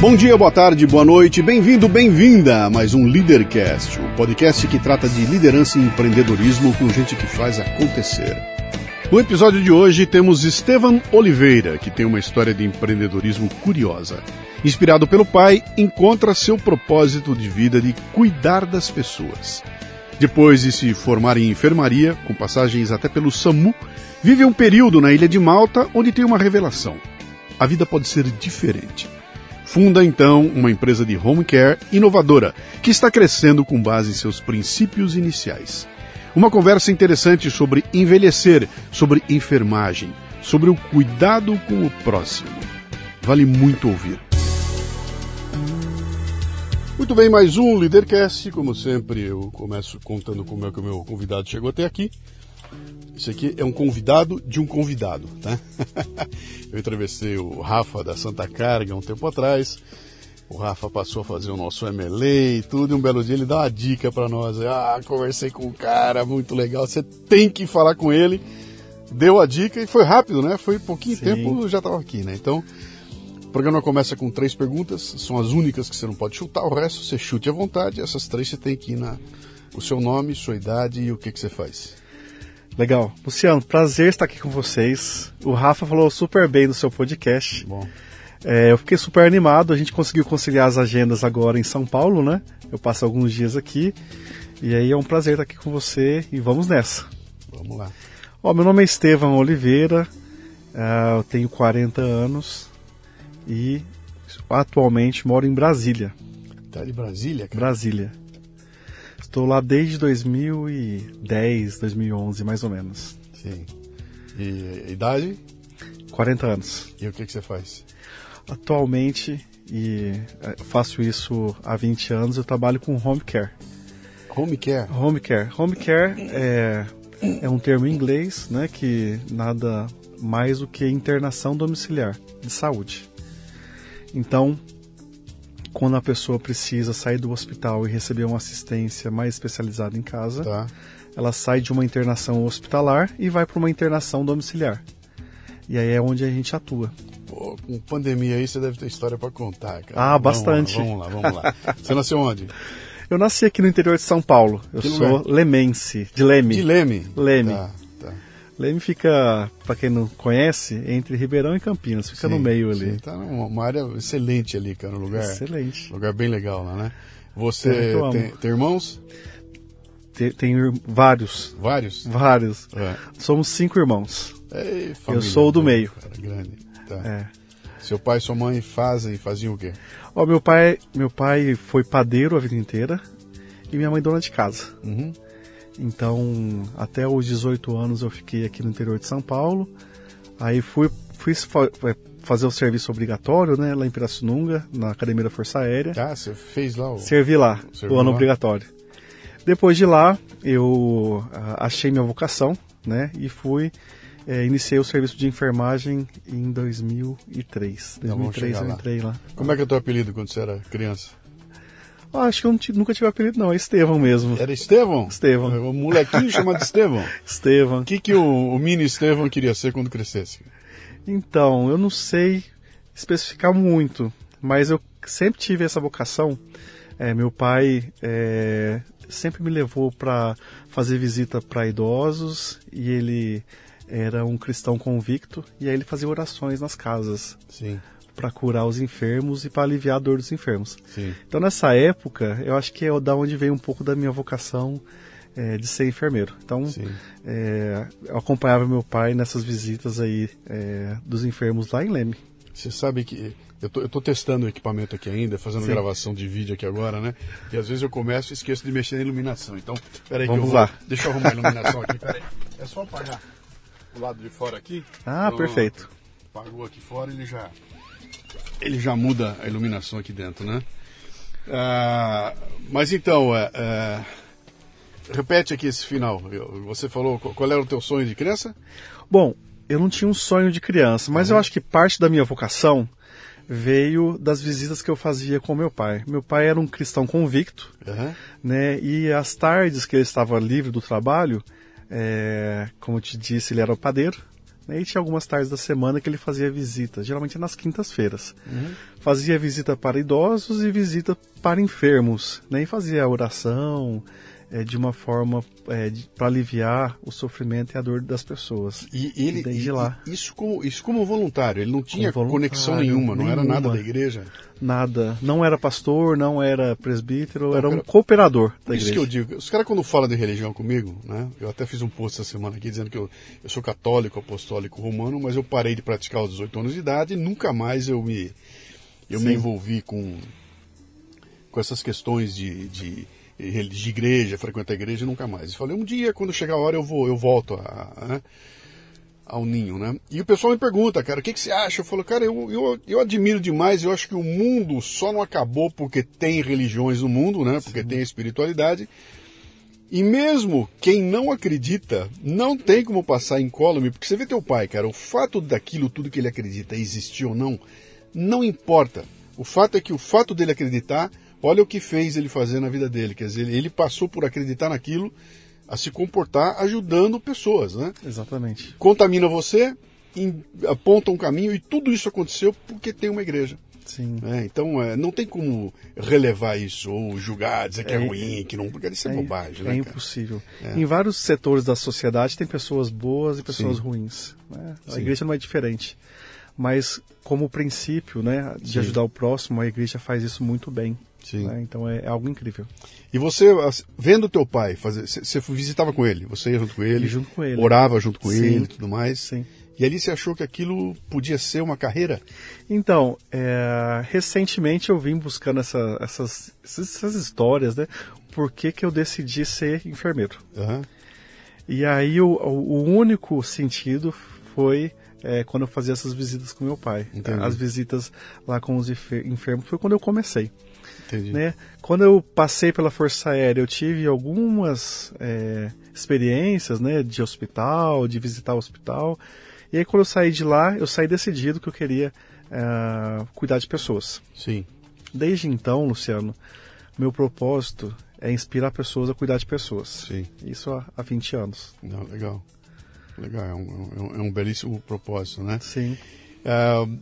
Bom dia, boa tarde, boa noite, bem-vindo, bem-vinda a mais um Leadercast, o um podcast que trata de liderança e empreendedorismo com gente que faz acontecer. No episódio de hoje temos Estevan Oliveira, que tem uma história de empreendedorismo curiosa. Inspirado pelo pai, encontra seu propósito de vida de cuidar das pessoas. Depois de se formar em enfermaria, com passagens até pelo SAMU, vive um período na ilha de Malta onde tem uma revelação. A vida pode ser diferente. Funda então uma empresa de home care inovadora que está crescendo com base em seus princípios iniciais. Uma conversa interessante sobre envelhecer, sobre enfermagem, sobre o cuidado com o próximo. Vale muito ouvir. Muito bem, mais um Leadercast. Como sempre, eu começo contando como é que o meu convidado chegou até aqui. Isso aqui é um convidado de um convidado, tá? Eu entrevistei o Rafa da Santa Carga um tempo atrás. O Rafa passou a fazer o nosso MLA e tudo, e um belo dia ele dá uma dica para nós. Ah, conversei com o cara, muito legal, você tem que falar com ele. Deu a dica e foi rápido, né? Foi pouquinho Sim. tempo, já estava aqui, né? Então, o programa começa com três perguntas, são as únicas que você não pode chutar, o resto você chute à vontade. Essas três você tem que ir na o seu nome, sua idade e o que, que você faz. Legal. Luciano, prazer estar aqui com vocês. O Rafa falou super bem do seu podcast. Bom. É, eu fiquei super animado. A gente conseguiu conciliar as agendas agora em São Paulo, né? Eu passo alguns dias aqui. E aí é um prazer estar aqui com você e vamos nessa. Vamos lá. Ó, meu nome é Estevam Oliveira, uh, eu tenho 40 anos e atualmente moro em Brasília. Tá de Brasília, cara? Brasília. Estou lá desde 2010, 2011, mais ou menos. Sim. E idade? 40 anos. E o que, que você faz? Atualmente, e é, faço isso há 20 anos, eu trabalho com home care. Home care? Home care. Home care é, é um termo em inglês, né, que nada mais do que internação domiciliar de saúde. Então, quando a pessoa precisa sair do hospital e receber uma assistência mais especializada em casa, tá. ela sai de uma internação hospitalar e vai para uma internação domiciliar. E aí é onde a gente atua. Pô, com pandemia aí você deve ter história para contar, cara. Ah, bastante. Vamos lá, vamos lá, vamos lá. Você nasceu onde? Eu nasci aqui no interior de São Paulo. Eu que sou lugar? lemense, de Leme. De Leme? Leme. Tá. Leme fica, para quem não conhece, entre Ribeirão e Campinas, fica sim, no meio ali. Sim, tá uma área excelente ali, cara, um lugar. Excelente. Lugar bem legal lá, né? Você tem, tem, irmãos? Tem, tem, vários. Vários? Vários. É. Somos cinco irmãos. Ei, família, Eu sou o do meio. Cara, grande. Tá. É. Seu pai e sua mãe fazem, faziam o quê? Ó, meu pai, meu pai foi padeiro a vida inteira e minha mãe dona de casa. Uhum. Então, até os 18 anos eu fiquei aqui no interior de São Paulo. Aí fui, fui é, fazer o serviço obrigatório, né, lá em Pirassununga, na Academia da Força Aérea. Ah, você fez lá o... Servi lá, o ano lá? obrigatório. Depois de lá, eu ah, achei minha vocação, né, e fui... É, iniciei o serviço de enfermagem em 2003. 2003 eu entrei lá. Como é que é o teu apelido quando você era criança? Ah, acho que eu nunca tive apelido, não. É Estevão mesmo. Era Estevão? Estevão. Um molequinho chamado Estevão? Estevão. O que, que o, o mini Estevão queria ser quando crescesse? Então, eu não sei especificar muito, mas eu sempre tive essa vocação. É, meu pai é, sempre me levou para fazer visita para idosos e ele era um cristão convicto e aí ele fazia orações nas casas. Sim para curar os enfermos e para aliviar a dor dos enfermos. Sim. Então nessa época, eu acho que é da onde veio um pouco da minha vocação é, de ser enfermeiro. Então é, eu acompanhava meu pai nessas visitas aí é, dos enfermos lá em Leme. Você sabe que eu tô, eu tô testando o equipamento aqui ainda, fazendo Sim. gravação de vídeo aqui agora, né? E às vezes eu começo e esqueço de mexer na iluminação. Então, peraí que eu vou. Lá. Deixa eu arrumar a iluminação aqui, peraí. É só apagar o lado de fora aqui. Ah, então, perfeito. Apagou aqui fora, ele já. Ele já muda a iluminação aqui dentro, né? Ah, mas então, é, é, repete aqui esse final. Você falou qual era o teu sonho de criança? Bom, eu não tinha um sonho de criança, mas uhum. eu acho que parte da minha vocação veio das visitas que eu fazia com meu pai. Meu pai era um cristão convicto, uhum. né? E as tardes que ele estava livre do trabalho, é, como eu te disse, ele era o padeiro. Né, e tinha algumas tardes da semana que ele fazia visita, geralmente nas quintas-feiras. Uhum. Fazia visita para idosos e visita para enfermos. Né? E fazia oração, é, de uma forma é, para aliviar o sofrimento e a dor das pessoas. E ele, desde e, lá. Isso como, isso como voluntário, ele não tinha conexão nenhuma, não nenhuma, era nada da igreja? Nada. Não era pastor, não era presbítero, era um era... cooperador da isso igreja. Isso que eu digo. Os caras quando falam de religião comigo, né? Eu até fiz um post essa semana aqui dizendo que eu, eu sou católico, apostólico, romano, mas eu parei de praticar aos 18 anos de idade e nunca mais eu me, eu me envolvi com, com essas questões de, de de igreja, frequentar a igreja, nunca mais. Eu falei, um dia, quando chegar a hora, eu vou, eu volto a, a, né, ao ninho, né? E o pessoal me pergunta, cara, o que, que você acha? Eu falo, cara, eu, eu, eu admiro demais, eu acho que o mundo só não acabou porque tem religiões no mundo, né? Porque Sim. tem espiritualidade. E mesmo quem não acredita, não tem como passar incólume, porque você vê teu pai, cara, o fato daquilo tudo que ele acredita existir ou não, não importa. O fato é que o fato dele acreditar Olha o que fez ele fazer na vida dele. Quer dizer, ele passou por acreditar naquilo, a se comportar ajudando pessoas, né? Exatamente. Contamina você, aponta um caminho e tudo isso aconteceu porque tem uma igreja. Sim. É, então é, não tem como relevar isso ou julgar, dizer que é, é ruim, que não, porque isso é, é bobagem. É né, impossível. É. Em vários setores da sociedade tem pessoas boas e pessoas Sim. ruins. Né? A Sim. igreja não é diferente. Mas como princípio, né, de Sim. ajudar o próximo, a igreja faz isso muito bem. Sim. Né? Então é, é, algo incrível. E você, vendo teu pai fazer, você visitava com ele, você ia junto com ele, junto com ele. orava junto com Sim. ele e tudo mais. Sim. E ali você achou que aquilo podia ser uma carreira? Então, é, recentemente eu vim buscando essa, essas, essas histórias, né? Por que, que eu decidi ser enfermeiro? Uhum. E aí o, o único sentido foi é, quando eu fazia essas visitas com meu pai. Entendi. As visitas lá com os enfermos foi quando eu comecei. Entendi. Né? Quando eu passei pela Força Aérea, eu tive algumas é, experiências né, de hospital, de visitar o hospital. E aí quando eu saí de lá, eu saí decidido que eu queria é, cuidar de pessoas. Sim. Desde então, Luciano, meu propósito é inspirar pessoas a cuidar de pessoas. Sim. Isso há, há 20 anos. Não, legal. Legal, é um, é um, é um belíssimo propósito, né? Sim. Uh,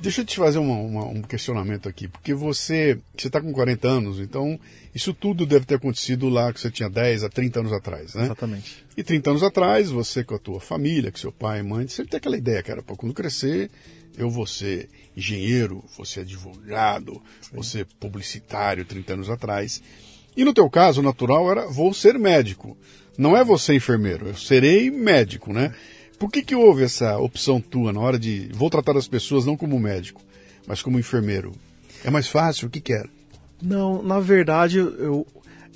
Deixa eu te fazer uma, uma, um questionamento aqui, porque você você está com 40 anos, então isso tudo deve ter acontecido lá que você tinha 10 a 30 anos atrás, né? Exatamente. E 30 anos atrás, você com a tua família, com seu pai e mãe, sempre tem aquela ideia, cara, para quando crescer, eu vou ser engenheiro, vou ser advogado, vou ser publicitário 30 anos atrás. E no teu caso, o natural era vou ser médico. Não é você enfermeiro, eu serei médico, né? Por que, que houve essa opção tua na hora de vou tratar as pessoas não como médico, mas como enfermeiro? É mais fácil? O que, que era? Não, na verdade, eu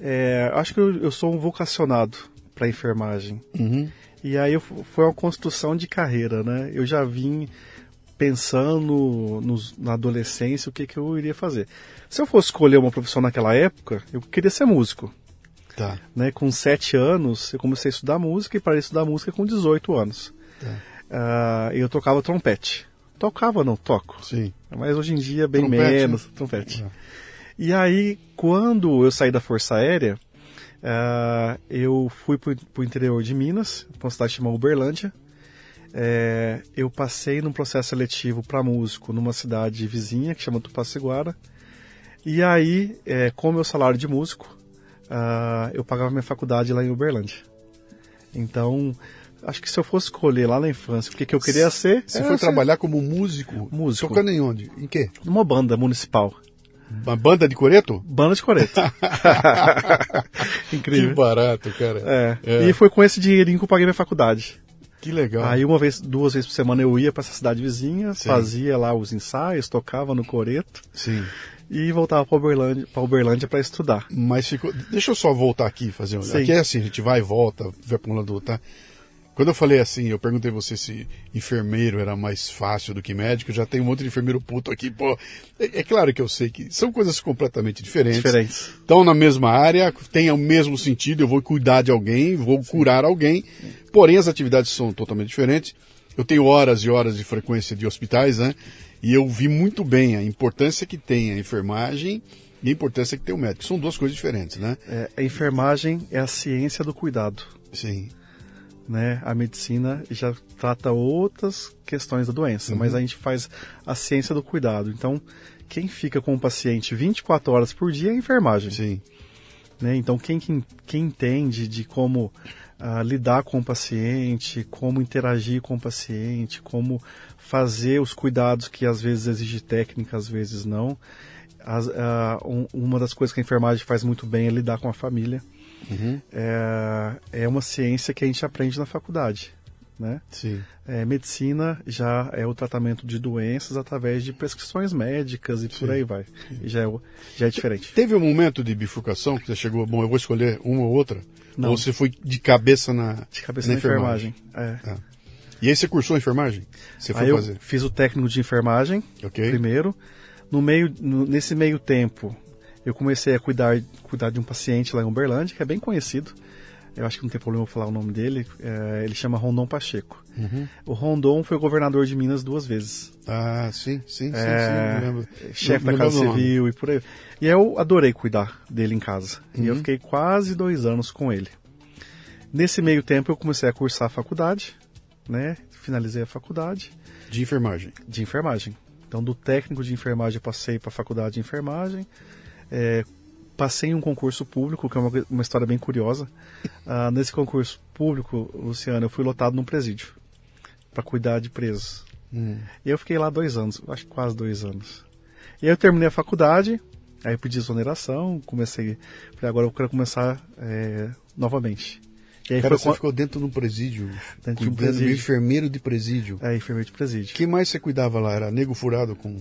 é, acho que eu, eu, sou um vocacionado para enfermagem. Uhum. E aí foi uma construção de carreira, né? Eu já vim pensando nos, na adolescência o que, que eu iria fazer. Se eu fosse escolher uma profissão naquela época, eu queria ser músico. Tá. Né, com 7 anos, eu comecei a estudar música e parei de estudar música com 18 anos. Tá. Uh, eu tocava trompete. Tocava, não, toco. Sim. Mas hoje em dia, bem trompete, menos, né? trompete. É. E aí, quando eu saí da Força Aérea, uh, eu fui para o interior de Minas, para uma cidade chamada Uberlândia. É, eu passei num processo seletivo para músico numa cidade vizinha que chama Tupaciguara. E aí, é, com o meu salário de músico, uh, eu pagava minha faculdade lá em Uberlândia. Então, acho que se eu fosse escolher lá na infância o que, que eu queria ser. Você foi ser trabalhar como músico? Músico. Tocando em onde? Em quê? numa banda municipal. Uma banda de coreto? Banda de coreto. Que Incrível. barato, cara. É. É. E foi com esse dinheirinho que eu paguei minha faculdade. Que legal. Aí uma vez, duas vezes por semana eu ia para essa cidade vizinha, Sim. fazia lá os ensaios, tocava no coreto Sim. E voltava para Uberlândia, para Uberlândia para estudar. Mas ficou. Deixa eu só voltar aqui fazer um. Sim. Aqui é assim, a gente vai e volta, vai para um lado tá? Quando eu falei assim, eu perguntei você se enfermeiro era mais fácil do que médico, já tem um monte de enfermeiro puto aqui, pô. É, é claro que eu sei que são coisas completamente diferentes. Diferentes. Estão na mesma área, têm o mesmo sentido, eu vou cuidar de alguém, vou curar alguém, porém as atividades são totalmente diferentes. Eu tenho horas e horas de frequência de hospitais, né? E eu vi muito bem a importância que tem a enfermagem e a importância que tem o médico. São duas coisas diferentes, né? É, a enfermagem é a ciência do cuidado. Sim. Né? A medicina já trata outras questões da doença, mas a gente faz a ciência do cuidado. Então, quem fica com o paciente 24 horas por dia é a enfermagem. Sim. né? Então, quem, quem, quem entende de como ah, lidar com o paciente, como interagir com o paciente, como fazer os cuidados que às vezes exige técnica, às vezes não. As- ah, um- uma das coisas que a enfermagem faz muito bem é lidar com a família. É, é uma ciência que a gente aprende na faculdade. Né? Sim. É, medicina já é o tratamento de doenças através de prescrições médicas e por aí vai. Já é, já é diferente. Teve um momento de bifurcação que você chegou, bom, eu vou escolher uma ou outra? Não. Ou você foi de cabeça na, De cabeça na enfermagem. É. Ah. E aí você cursou enfermagem? Você foi Aí eu fazer? fiz o técnico de enfermagem Ok. primeiro. No meio, no- nesse meio tempo, eu comecei a cuidar, cuidar de um paciente lá em Uberlândia, que é bem conhecido. Eu acho que não tem problema eu falar o nome dele. É, ele chama Rondon Pacheco. Uhum. O Rondon foi governador de Minas duas vezes. Ah, sim, sim, sim, É, sim, eu lembro. chefe da Casa. Civil e por aí. E eu adorei cuidar dele em casa. E Uhum. eu fiquei quase dois anos com ele. Nesse meio tempo eu comecei a cursar a faculdade, né? Finalizei a faculdade De enfermagem. de enfermagem. Então, do técnico de enfermagem, passei para a faculdade de enfermagem. É, passei em um concurso público, que é uma, uma história bem curiosa. Ah, nesse concurso público, Luciano, eu fui lotado num presídio para cuidar de presos. Hum. E eu fiquei lá dois anos, acho que quase dois anos. E aí eu terminei a faculdade, aí eu pedi exoneração, comecei. Falei, agora eu quero começar é, novamente. E aí Cara, você com- ficou dentro de um presídio, Dentro de um presídio. enfermeiro de presídio. É, enfermeiro de presídio. O que mais você cuidava lá? Era nego furado com...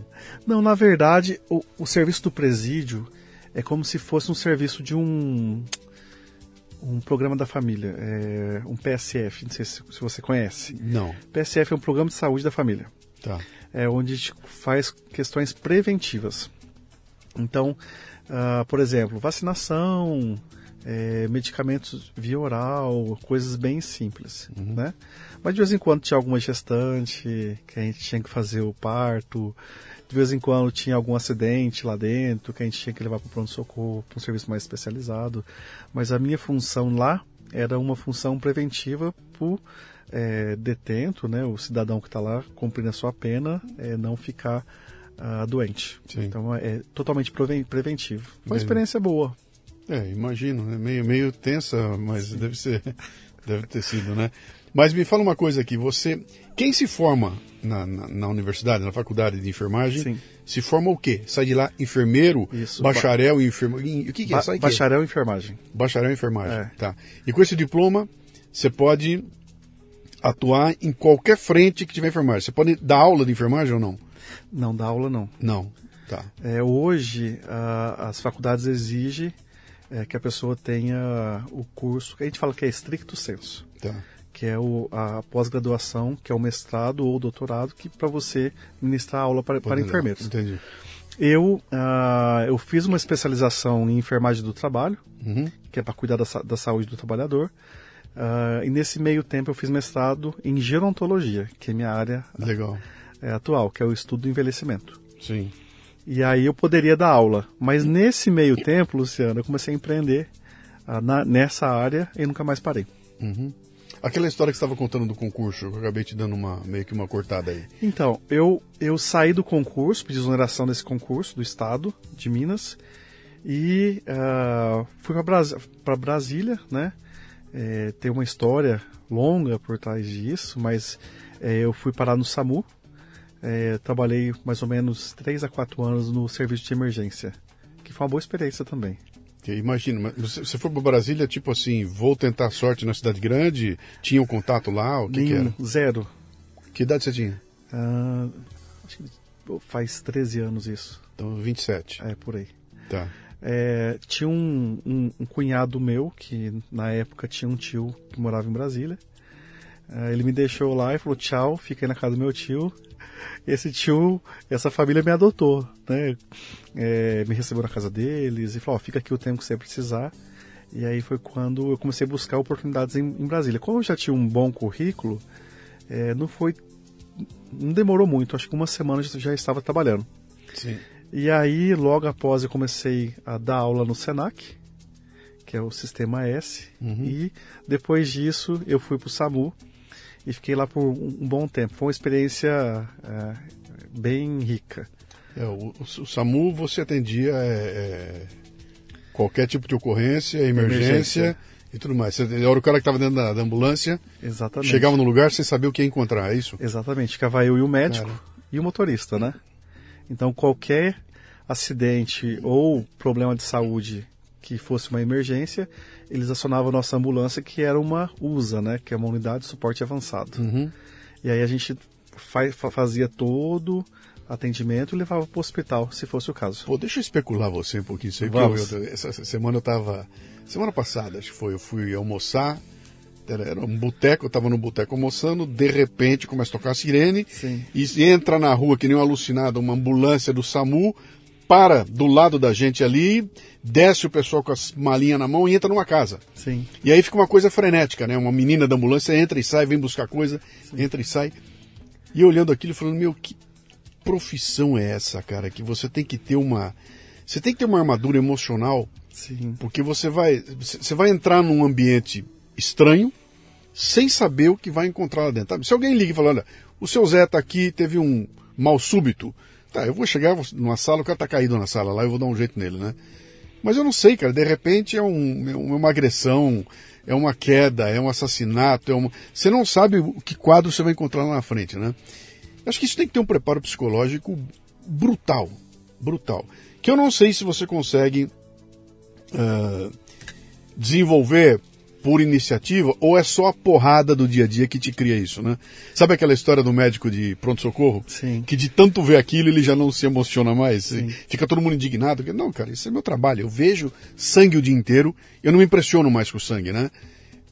Não, na verdade, o, o serviço do presídio é como se fosse um serviço de um um programa da família, é, um PSF, não sei se, se você conhece. Não, PSF é um programa de saúde da família, tá. é onde a gente faz questões preventivas. Então, ah, por exemplo, vacinação, é, medicamentos via oral, coisas bem simples, né? Mas de vez em quando tinha alguma gestante que a gente tinha que fazer o parto, de vez em quando tinha algum acidente lá dentro que a gente tinha que levar para o pronto-socorro, para um serviço mais especializado. Mas a minha função lá era uma função preventiva para o detento, né, o cidadão que está lá cumprindo a sua pena, é, não ficar ah, doente. Sim. Então é totalmente preven- preventivo. Foi uma experiência boa. É, imagino, né? meio, meio tensa, mas deve ser, deve ter sido, né? Mas me fala uma coisa aqui, você, quem se forma na, na, na universidade, na faculdade de enfermagem, Sim. se forma o quê? Sai de lá enfermeiro, Isso, bacharel em enfermagem, o que, que é? Ba- Sai quê? bacharel em enfermagem. Bacharel em enfermagem, É. tá. E com esse diploma, você pode atuar em qualquer frente que tiver enfermagem. Você pode dar aula de enfermagem ou não? Não dá aula não. Não, tá. É, hoje, a- as faculdades exigem é, que a pessoa tenha o curso, que a gente fala que é estricto senso, Tá. que é o, a pós-graduação, que é o mestrado ou doutorado, que para você ministrar aula para, para enfermeiros. Entendi. Eu, ah, eu fiz uma especialização em enfermagem do trabalho, Uhum. que é para cuidar da, da saúde do trabalhador. Ah, e nesse meio tempo eu fiz mestrado em gerontologia, que é minha área Legal. é, atual, que é o estudo do envelhecimento. Sim. E aí eu poderia dar aula. Mas nesse meio tempo, Luciano, eu comecei a empreender ah, na- nessa área e nunca mais parei. Uhum. Aquela história que você estava contando do concurso, eu acabei te dando uma meio que uma cortada aí. Então, eu, eu saí do concurso, pedi exoneração desse concurso do Estado de Minas e ah, fui para Brasília, né? é, tem uma história longa por trás disso, mas é, eu fui parar no SAMU. É, trabalhei mais ou menos 3 a 4 anos no serviço de emergência, que foi uma boa experiência também. Imagina, você, você foi para Brasília, tipo assim, vou tentar sorte na cidade grande? Tinha um contato lá? O que, que era? Zero. Que idade você tinha? Ah, acho que faz 13 anos isso. Então, 27. É, por aí. Tá. É, tinha um, um, um, cunhado meu, que na época tinha um tio que morava em Brasília. É, ele me deixou lá e falou: tchau, fiquei na casa do meu tio. Esse tio, essa família me adotou, né? É, me recebeu na casa deles e falou: fica aqui o tempo que você precisar. E aí foi quando eu comecei a buscar oportunidades em, em Brasília. Como eu já tinha um bom currículo, é, não foi. Não demorou muito, acho que uma semana eu já estava trabalhando. Sim. E aí, logo após, eu comecei a dar aula no SENAC, que é o Sistema S. Uhum. E depois disso, eu fui para o SAMU e fiquei lá por um bom tempo. Foi uma experiência é, bem rica. É, o, o, SAMU você atendia é, é, qualquer tipo de ocorrência, emergência, emergência. e tudo mais. Você era o cara que estava dentro da, da, ambulância. Exatamente. Chegava no lugar sem saber o que ia encontrar, é isso? Exatamente. Ficava eu e o médico cara. e o motorista, né? Então, qualquer acidente ou problema de saúde que fosse uma emergência, eles acionavam a nossa ambulância, que era uma USA, né? Que é uma unidade de suporte avançado. Uhum. E aí a gente fazia todo atendimento e levava para o hospital, se fosse o caso. Pô, deixa eu especular você um pouquinho. Sei Vamos. Eu, essa semana eu estava... Semana passada, acho que foi, eu fui almoçar era, era um boteco, eu estava no boteco almoçando, de repente começa a tocar a sirene Sim. e entra na rua que nem um alucinado, uma ambulância do SAMU, para do lado da gente ali, desce o pessoal com as malinhas na mão e entra numa casa. Sim. E aí fica uma coisa frenética, né? Uma menina da ambulância entra e sai, vem buscar coisa, Sim. entra e sai. E olhando aquilo falando, meu, que profissão é essa, cara? Que você tem que ter uma. Você tem que ter uma armadura emocional. Sim. Porque você vai. Você vai entrar num ambiente estranho, sem saber o que vai encontrar lá dentro. Se alguém liga e fala, olha, o seu Zé está aqui, teve um mal súbito, tá, eu vou chegar numa sala, o cara está caído na sala lá, eu vou dar um jeito nele, né? Mas eu não sei, cara, de repente é, um, é uma agressão, é uma queda, é um assassinato, é uma... você não sabe o que quadro você vai encontrar lá na frente, né? Acho que isso tem que ter um preparo psicológico brutal, brutal. Que eu não sei se você consegue uh, desenvolver por iniciativa ou é só a porrada do dia a dia que te cria isso, né? Sabe aquela história do médico de pronto-socorro? Sim. Que de tanto ver aquilo ele já não se emociona mais? Sim. Fica todo mundo indignado. Não, cara, isso é meu trabalho. Eu vejo sangue o dia inteiro, eu não me impressiono mais com o sangue, né?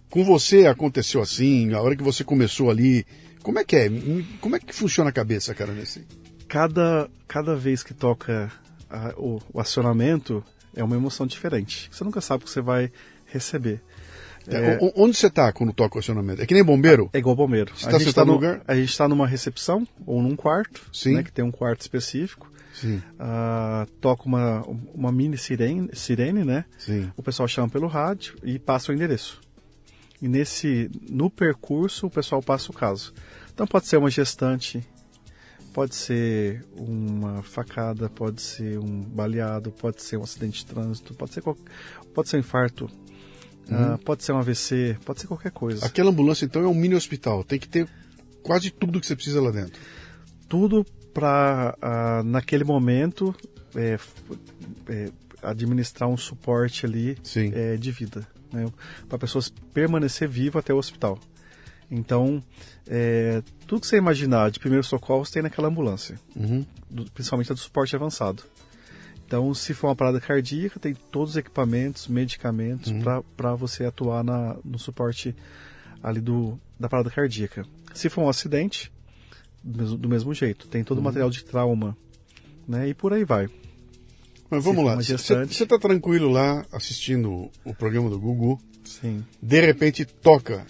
Com você aconteceu assim, a hora que você começou ali, como é que é? Como é que funciona a cabeça, cara, nesse? Cada, cada vez que toca a, o, o acionamento é uma emoção diferente. Você nunca sabe o que você vai receber. É, é... Onde você está quando toca o acionamento? É que nem bombeiro? É igual bombeiro. Você está tá no lugar? A gente está numa recepção ou num quarto, Sim. Né, que tem um quarto específico. Sim. Uh, toca uma, uma mini sirene, sirene, né? Sim. O pessoal chama pelo rádio e passa o endereço. E nesse, no percurso, o pessoal passa o caso. Então pode ser uma gestante, pode ser uma facada, pode ser um baleado, pode ser um acidente de trânsito, pode ser, qualquer, pode ser um infarto Uhum. Uh, pode ser um AVC, pode ser qualquer coisa. Aquela ambulância, então, é um mini hospital. Tem que ter quase tudo que você precisa lá dentro. Tudo para, uh, ah, naquele momento, é, é, administrar um suporte ali é, de vida. Né? Para pessoas permanecer viva até o hospital. Então, é, tudo que você imaginar de primeiros socorros tem naquela ambulância. Uhum. Do, principalmente a do suporte avançado. Então, se for uma parada cardíaca, tem todos os equipamentos, medicamentos uhum. para você atuar na, no suporte ali do, da parada cardíaca. Se for um acidente, do mesmo, do mesmo jeito, tem todo uhum. o material de trauma, né? E por aí vai. Mas vamos lá, você está tranquilo lá assistindo o programa do Gugu. Sim. De repente toca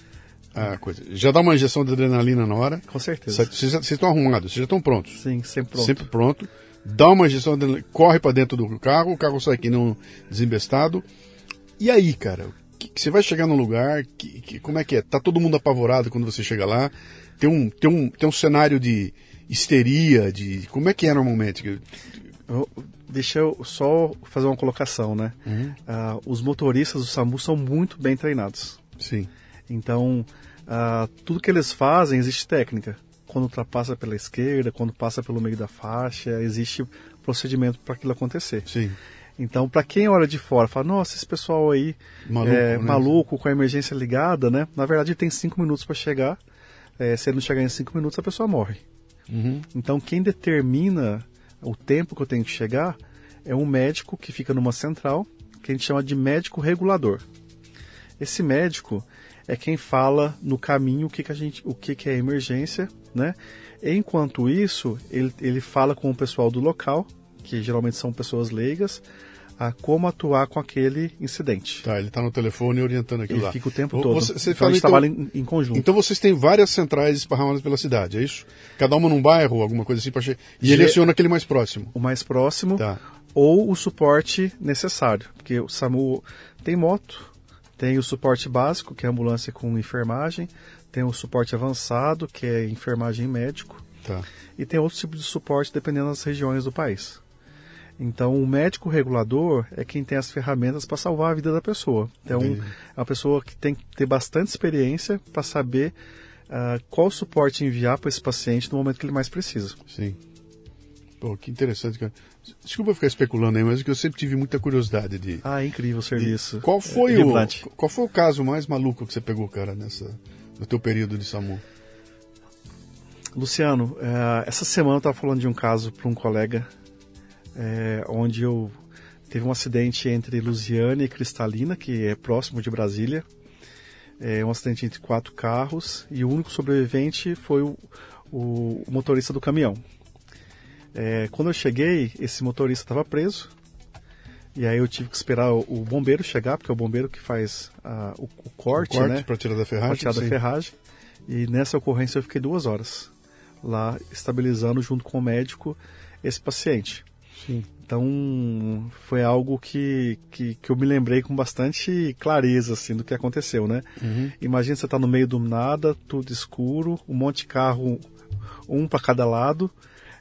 a coisa. Já dá uma injeção de adrenalina na hora. Com certeza. Vocês estão arrumados, vocês já estão prontos. Sim, sempre pronto. Sempre pronto dá uma injeção, corre para dentro do carro, o carro sai aqui não desembestado. E aí, cara, que, que você vai chegar num lugar, que, que, como é que é? Tá todo mundo apavorado quando você chega lá? Tem um, tem um, tem um cenário de histeria, de como é que é normalmente? Deixa eu só fazer uma colocação, né? Uhum. Uh, os motoristas do SAMU são muito bem treinados. Sim. Então, uh, tudo que eles fazem existe técnica. Quando ultrapassa pela esquerda, quando passa pelo meio da faixa, existe procedimento para aquilo acontecer. Sim. Então, para quem olha de fora, fala, nossa, esse pessoal aí Maluco, é né? maluco, com a emergência ligada, né? Na verdade, tem cinco minutos para chegar. É, se ele não chegar em cinco minutos, a pessoa morre. Uhum. Então, quem determina o tempo que eu tenho que chegar é um médico que fica numa central, que a gente chama de médico regulador. Esse médico é quem fala no caminho o que, que, a gente, o que, que é emergência, né? Enquanto isso, ele, ele fala com o pessoal do local, que geralmente são pessoas leigas, a como atuar com aquele incidente. Tá, ele está no telefone orientando aquilo Ele lá. fica o tempo todo. Você, você então, fala, a gente então, trabalha em, em conjunto. então vocês têm várias centrais esparramadas pela cidade, é isso? Cada uma num bairro, alguma coisa assim para che... E ele aciona aquele mais próximo. o mais próximo Tá. ou o suporte necessário. Porque o SAMU tem moto, tem o suporte básico, que é ambulância com enfermagem, tem o suporte avançado, que é enfermagem médico, Tá. e tem outros tipos de suporte dependendo das regiões do país. Então, o médico regulador é quem tem as ferramentas para salvar a vida da pessoa. Então, Entendi. é uma pessoa que tem que ter bastante experiência para saber ah, qual suporte enviar para esse paciente no momento que ele mais precisa. Sim. Pô, que interessante, cara. Desculpa ficar especulando aí, mas é que eu sempre tive muita curiosidade de. Ah, é incrível o serviço. Qual foi É o qual foi o caso mais maluco que você pegou, cara, nessa no teu período de SAMU? Luciano, eh, essa semana eu estava falando de um caso para um colega, eh, onde eu teve um acidente entre Lusiana e Cristalina, que é próximo de Brasília. É um acidente entre quatro carros e o único sobrevivente foi o, o motorista do caminhão. Eh, quando eu cheguei, esse motorista estava preso. E aí eu tive que esperar o, o bombeiro chegar, porque é o bombeiro que faz ah, o, o corte, Corte né? para tirar da ferragem? para tirar da ferragem. E nessa ocorrência eu fiquei duas horas lá estabilizando junto com o médico esse paciente. Sim. Então foi algo que, que, que eu me lembrei com bastante clareza assim do que aconteceu, né? Uhum. Imagina você tá no meio do nada, tudo escuro, um monte de carro, um para cada lado,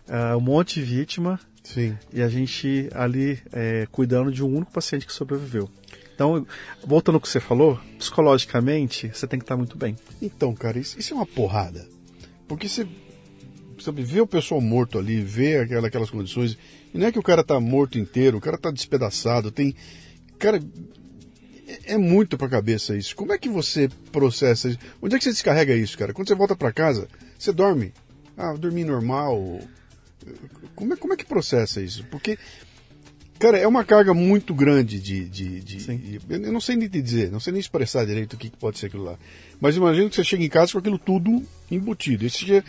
ah, um monte de vítima Sim. e a gente ali é, cuidando de um único paciente que sobreviveu. Então, voltando ao que você falou, psicologicamente você tem que estar muito bem. Então, cara, isso, isso é uma porrada. Porque você sabe, vê o pessoal morto ali, vê aquela, aquelas condições, e não é que o cara tá morto inteiro, o cara tá despedaçado, tem. Cara, é, é muito pra cabeça isso. Como é que você processa isso? Onde é que você descarrega isso, cara? Quando você volta pra casa, você dorme. Ah, dormir normal. Como é, como é que processa isso? Porque, cara, é uma carga muito grande de. de, de- de- eu não sei nem te dizer, não sei nem expressar direito o que que pode ser aquilo lá. Mas imagino que você chega em casa com aquilo tudo embutido. Esse dia,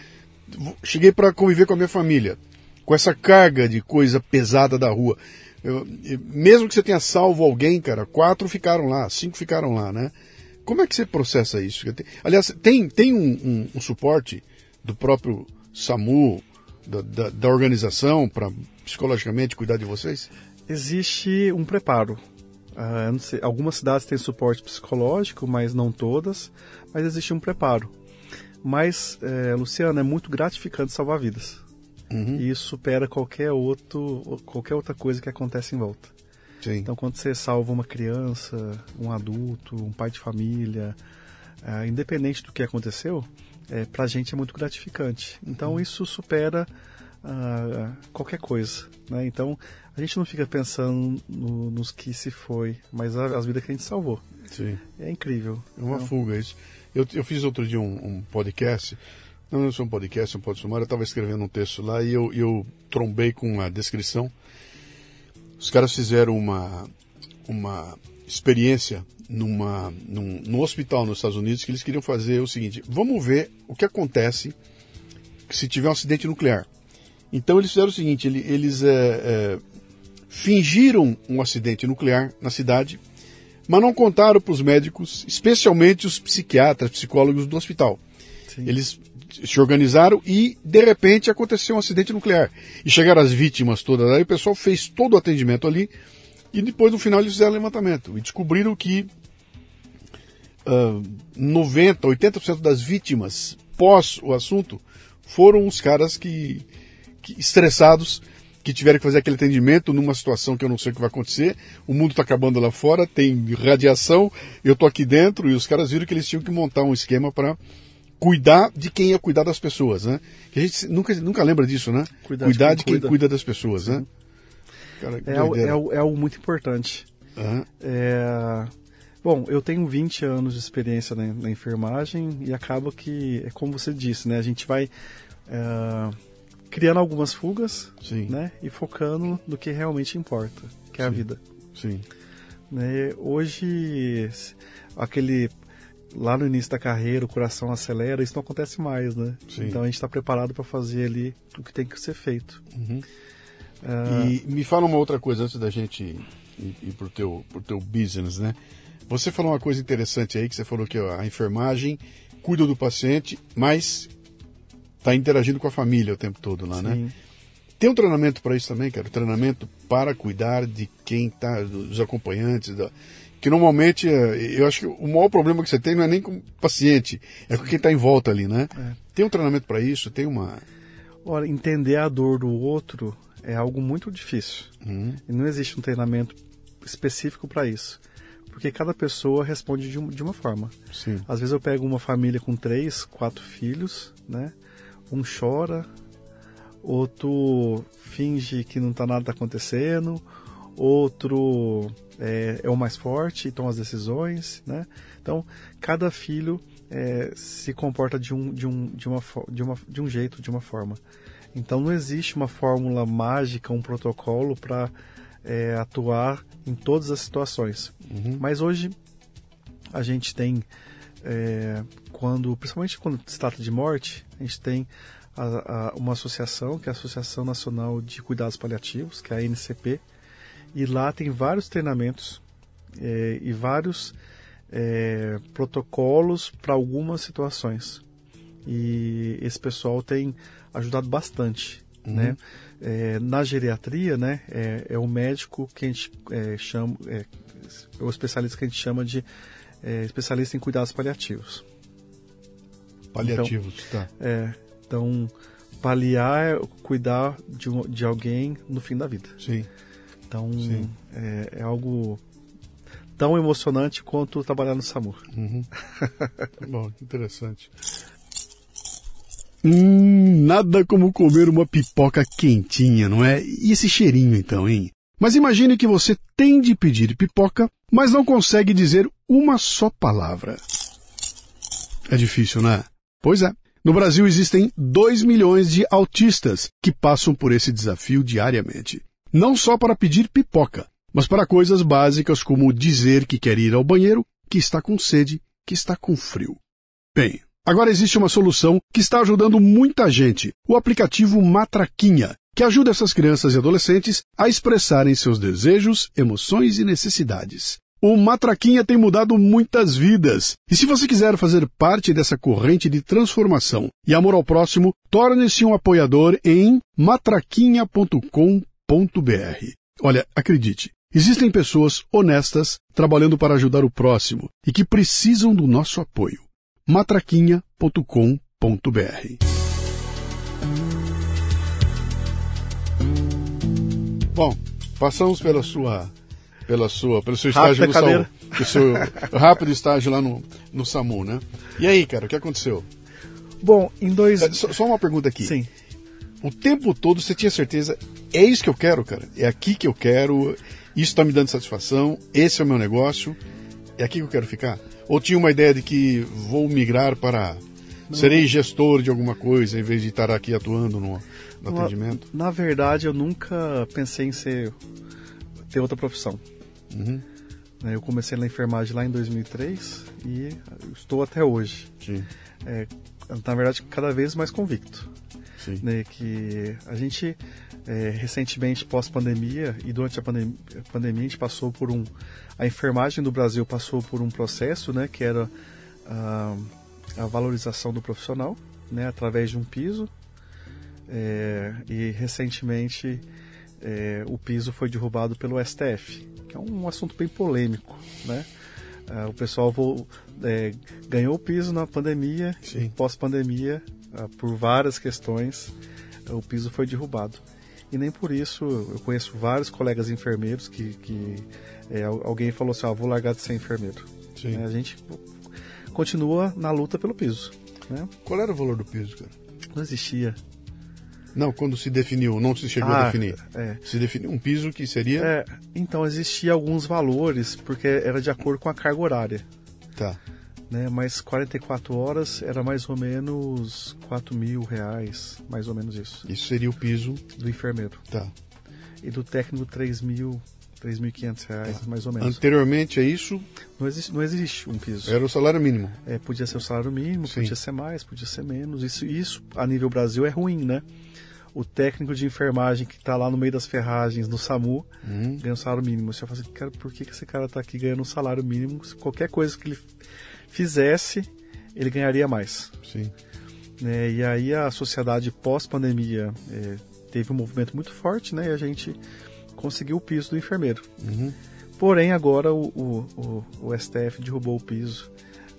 cheguei para conviver com a minha família, com essa carga de coisa pesada da rua. Eu- mesmo que você tenha salvo alguém, cara, quatro ficaram lá, cinco ficaram lá, né? Como é que você processa isso? Aliás, tem, tem um, um- um suporte do próprio SAMU, da, da- da organização, para psicologicamente cuidar de vocês? Existe um preparo. Não sei, algumas cidades têm suporte psicológico, mas não todas. Mas existe um preparo. Mas, é, Luciano, é muito gratificante salvar vidas. Uhum. E isso supera qualquer, outro, qualquer outra coisa que acontece em volta. Sim. Então, quando você salva uma criança, um adulto, um pai de família, ah, independente do que aconteceu, é, para a gente é muito gratificante. Então, isso supera ah, qualquer coisa. Né? Então, a gente não fica pensando no- nos que se foi, mas a- as vidas que a gente salvou. Sim. É incrível. É uma Então, fuga isso. Eu, eu fiz outro dia um, um podcast, não, não é só um podcast, um podcast sumário, eu estava escrevendo um texto lá e eu, eu trombei com a descrição. Os caras fizeram uma, uma experiência numa, num, num hospital nos Estados Unidos que eles queriam fazer o seguinte, vamos ver o que acontece se tiver um acidente nuclear. Então eles fizeram o seguinte, ele- eles é, é, fingiram um acidente nuclear na cidade, mas não contaram para os médicos, especialmente os psiquiatras, psicólogos do hospital. sim. Eles se organizaram e, de repente, aconteceu um acidente nuclear. E chegaram as vítimas todas aí, o pessoal fez todo o atendimento ali, e depois, no final, eles fizeram levantamento. E descobriram que ah, 90%, 80% das vítimas pós o assunto foram os caras que, que estressados que tiveram que fazer aquele atendimento numa situação que eu não sei o que vai acontecer, o mundo está acabando lá fora, tem radiação, eu tô aqui dentro e os caras viram que eles tinham que montar um esquema para cuidar de quem ia cuidar das pessoas, né? Que a gente nunca, nunca lembra disso, né? Cuidar, cuidar de quem, quem cuida. cuida das pessoas, né? Cara, É, doideira. é, é algo muito importante. Aham, É, Bom, eu tenho 20 anos de experiência na, na enfermagem e acaba que, é como você disse, né? A gente vai é, criando algumas fugas sim, né? e focando no que realmente importa, que é a Sim. vida. sim, né? Hoje, aquele lá no início da carreira, o coração acelera, isso não acontece mais, né? Sim. Então a gente está preparado para fazer ali o que tem que ser feito. Uhum. Ah, E me fala uma outra coisa antes da gente ir, ir pro teu, pro teu business, né? Você falou uma coisa interessante aí, que você falou que ó, a enfermagem cuida do paciente, mas está interagindo com a família o tempo todo lá, né? sim. Tem um treinamento para isso também, cara? Treinamento para cuidar de quem tá, dos acompanhantes, da... que normalmente, eh, eu acho que o maior problema que você tem não é nem com o paciente, é com quem está em volta ali, né? É. Tem um treinamento para isso? Tem uma... Olha, entender a dor do outro é algo muito difícil. Uhum. E não existe um treinamento específico para isso. Porque cada pessoa responde de, um- de uma forma. Sim. Às vezes eu pego uma família com três, quatro filhos, né? Um chora, outro finge que não tá nada acontecendo, outro é, é o mais forte e toma as decisões, né? Então, cada filho é, se comporta de um, de, um, de, uma, de, uma, de um jeito, de uma forma. Então, não existe uma fórmula mágica, um protocolo para atuar em todas as situações. Uhum. Mas hoje a gente tem, é, quando, principalmente quando se trata de morte, a gente tem a- a- uma associação, que é a Associação Nacional de Cuidados Paliativos, que é a ANCP, e lá tem vários treinamentos é, e vários é, protocolos para algumas situações. E esse pessoal tem ajudado bastante. Né? É, na geriatria, né, é, é o médico que a gente é, chama, é, é o especialista que a gente chama de é, especialista em cuidados paliativos. Paliativos, tá. É, então, paliar é cuidar de, de alguém no fim da vida. Sim. Então, Sim. é, é algo tão emocionante quanto trabalhar no SAMU. Uhum. Bom, interessante. Hum, nada como comer uma pipoca quentinha, não é? E esse cheirinho então, hein? Mas imagine que você tem de pedir pipoca, mas não consegue dizer uma só palavra. É difícil, né? Pois é. No Brasil existem 2 milhões de autistas que passam por esse desafio diariamente. Não só para pedir pipoca, mas para coisas básicas como dizer que quer ir ao banheiro, que está com sede, que está com frio. Bem, agora existe uma solução que está ajudando muita gente: o aplicativo Matraquinha, que ajuda essas crianças e adolescentes a expressarem seus desejos, emoções e necessidades. O Matraquinha tem mudado muitas vidas. E se você quiser fazer parte dessa corrente de transformação e amor ao próximo, torne-se um apoiador em matraquinha.com.br. Olha, acredite, existem pessoas honestas trabalhando para ajudar o próximo e que precisam do nosso apoio. matraquinha.com.br. Bom, passamos pela sua pela sua, pelo seu estágio no. SAMU, pelo seu rápido estágio lá no, no SAMU, né? E aí, cara, o que aconteceu? Bom, em dois... É, Só, só uma pergunta aqui. Sim. O tempo todo você tinha certeza, é isso que eu quero, cara. É aqui que eu quero, isso está me dando satisfação, esse é o meu negócio, é aqui que eu quero ficar? Ou tinha uma ideia de que vou migrar para. Serei gestor de alguma coisa em vez de estar aqui atuando no, no Na- atendimento? Na verdade, eu nunca pensei em ser ter outra profissão. Uhum. né? Eu comecei na enfermagem lá em 2003 e estou até hoje. É, na verdade, cada vez mais convicto. Sim. né, que a gente é, recentemente pós-pandemia e durante a pandem- a pandemia a gente passou por um a enfermagem do Brasil passou por um processo né que era a, a valorização do profissional né através de um piso É, e recentemente é, o piso foi derrubado pelo STF que é um assunto bem polêmico né Ah, o pessoal vo- é, ganhou o piso na pandemia Sim. pós-pandemia, por várias questões, o piso foi derrubado. e nem por isso eu conheço vários colegas enfermeiros que, que é, alguém falou assim, ah, vou largar de ser enfermeiro. É, a gente continua na luta pelo piso. Né? Qual era o valor do piso, cara? Não existia. Não, quando se definiu, não se chegou ah, a definir. É. Se definiu um piso que seria. É, então existia alguns valores, porque era de acordo com a carga horária. Tá. Né, mas 44 horas era mais ou menos 4 mil reais, mais ou menos isso. Isso seria o piso do enfermeiro. Tá. E do técnico 3 mil, 3.500 reais, tá. mais ou menos. Anteriormente a isso? Não existe, não existe um piso. Era o salário mínimo. É, podia ser o salário mínimo, Sim. podia ser mais, podia ser menos. Isso, isso a nível Brasil é ruim, né? o técnico de enfermagem que está lá no meio das ferragens no SAMU uhum. ganha um salário mínimo. Você fala assim, cara, por que, que esse cara está aqui ganhando um salário mínimo? Qualquer coisa que ele fizesse, ele ganharia mais. Sim. É, e aí a sociedade pós-pandemia é, teve um movimento muito forte, né? E a gente conseguiu o piso do enfermeiro. Uhum. Porém, agora o, o, o, o, STF derrubou o piso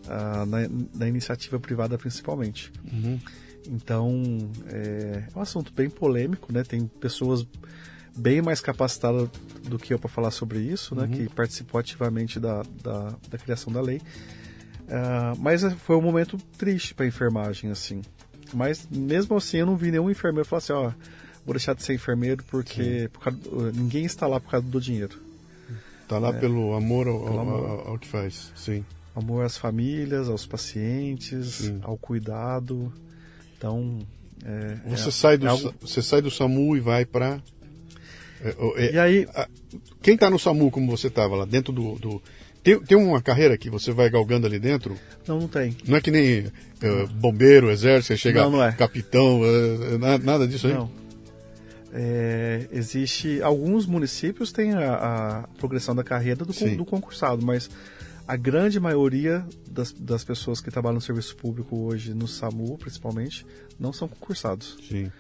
ah, na, na, iniciativa privada principalmente. Uhum. Então, é, é um assunto bem polêmico, né? Tem pessoas bem mais capacitadas do que eu para falar sobre isso, né? Uhum. Que participou ativamente da, da, da criação da lei. Uh, mas foi um momento triste para a enfermagem, assim. Mas mesmo assim, eu não vi nenhum enfermeiro falar assim, ó, vou deixar de ser enfermeiro porque por ninguém está lá por causa do dinheiro. Está lá é, pelo amor ao, pelo amor ao, ao, que faz, sim. Amor às famílias, aos pacientes, sim. ao cuidado. Então, é, você, é, sai do, é algo... você sai do SAMU e vai para. É, é, e aí. A, quem está no SAMU, como você estava lá dentro do. do tem, tem uma carreira que você vai galgando ali dentro? Não, não tem. Não é que nem uh, bombeiro, exército, chega não, não é. capitão, uh, nada disso aí? Não. É, existe alguns municípios têm a, a progressão da carreira do, do, concursado, mas a grande maioria das, das pessoas que trabalham no serviço público hoje, no SAMU principalmente, não são concursados. Sim.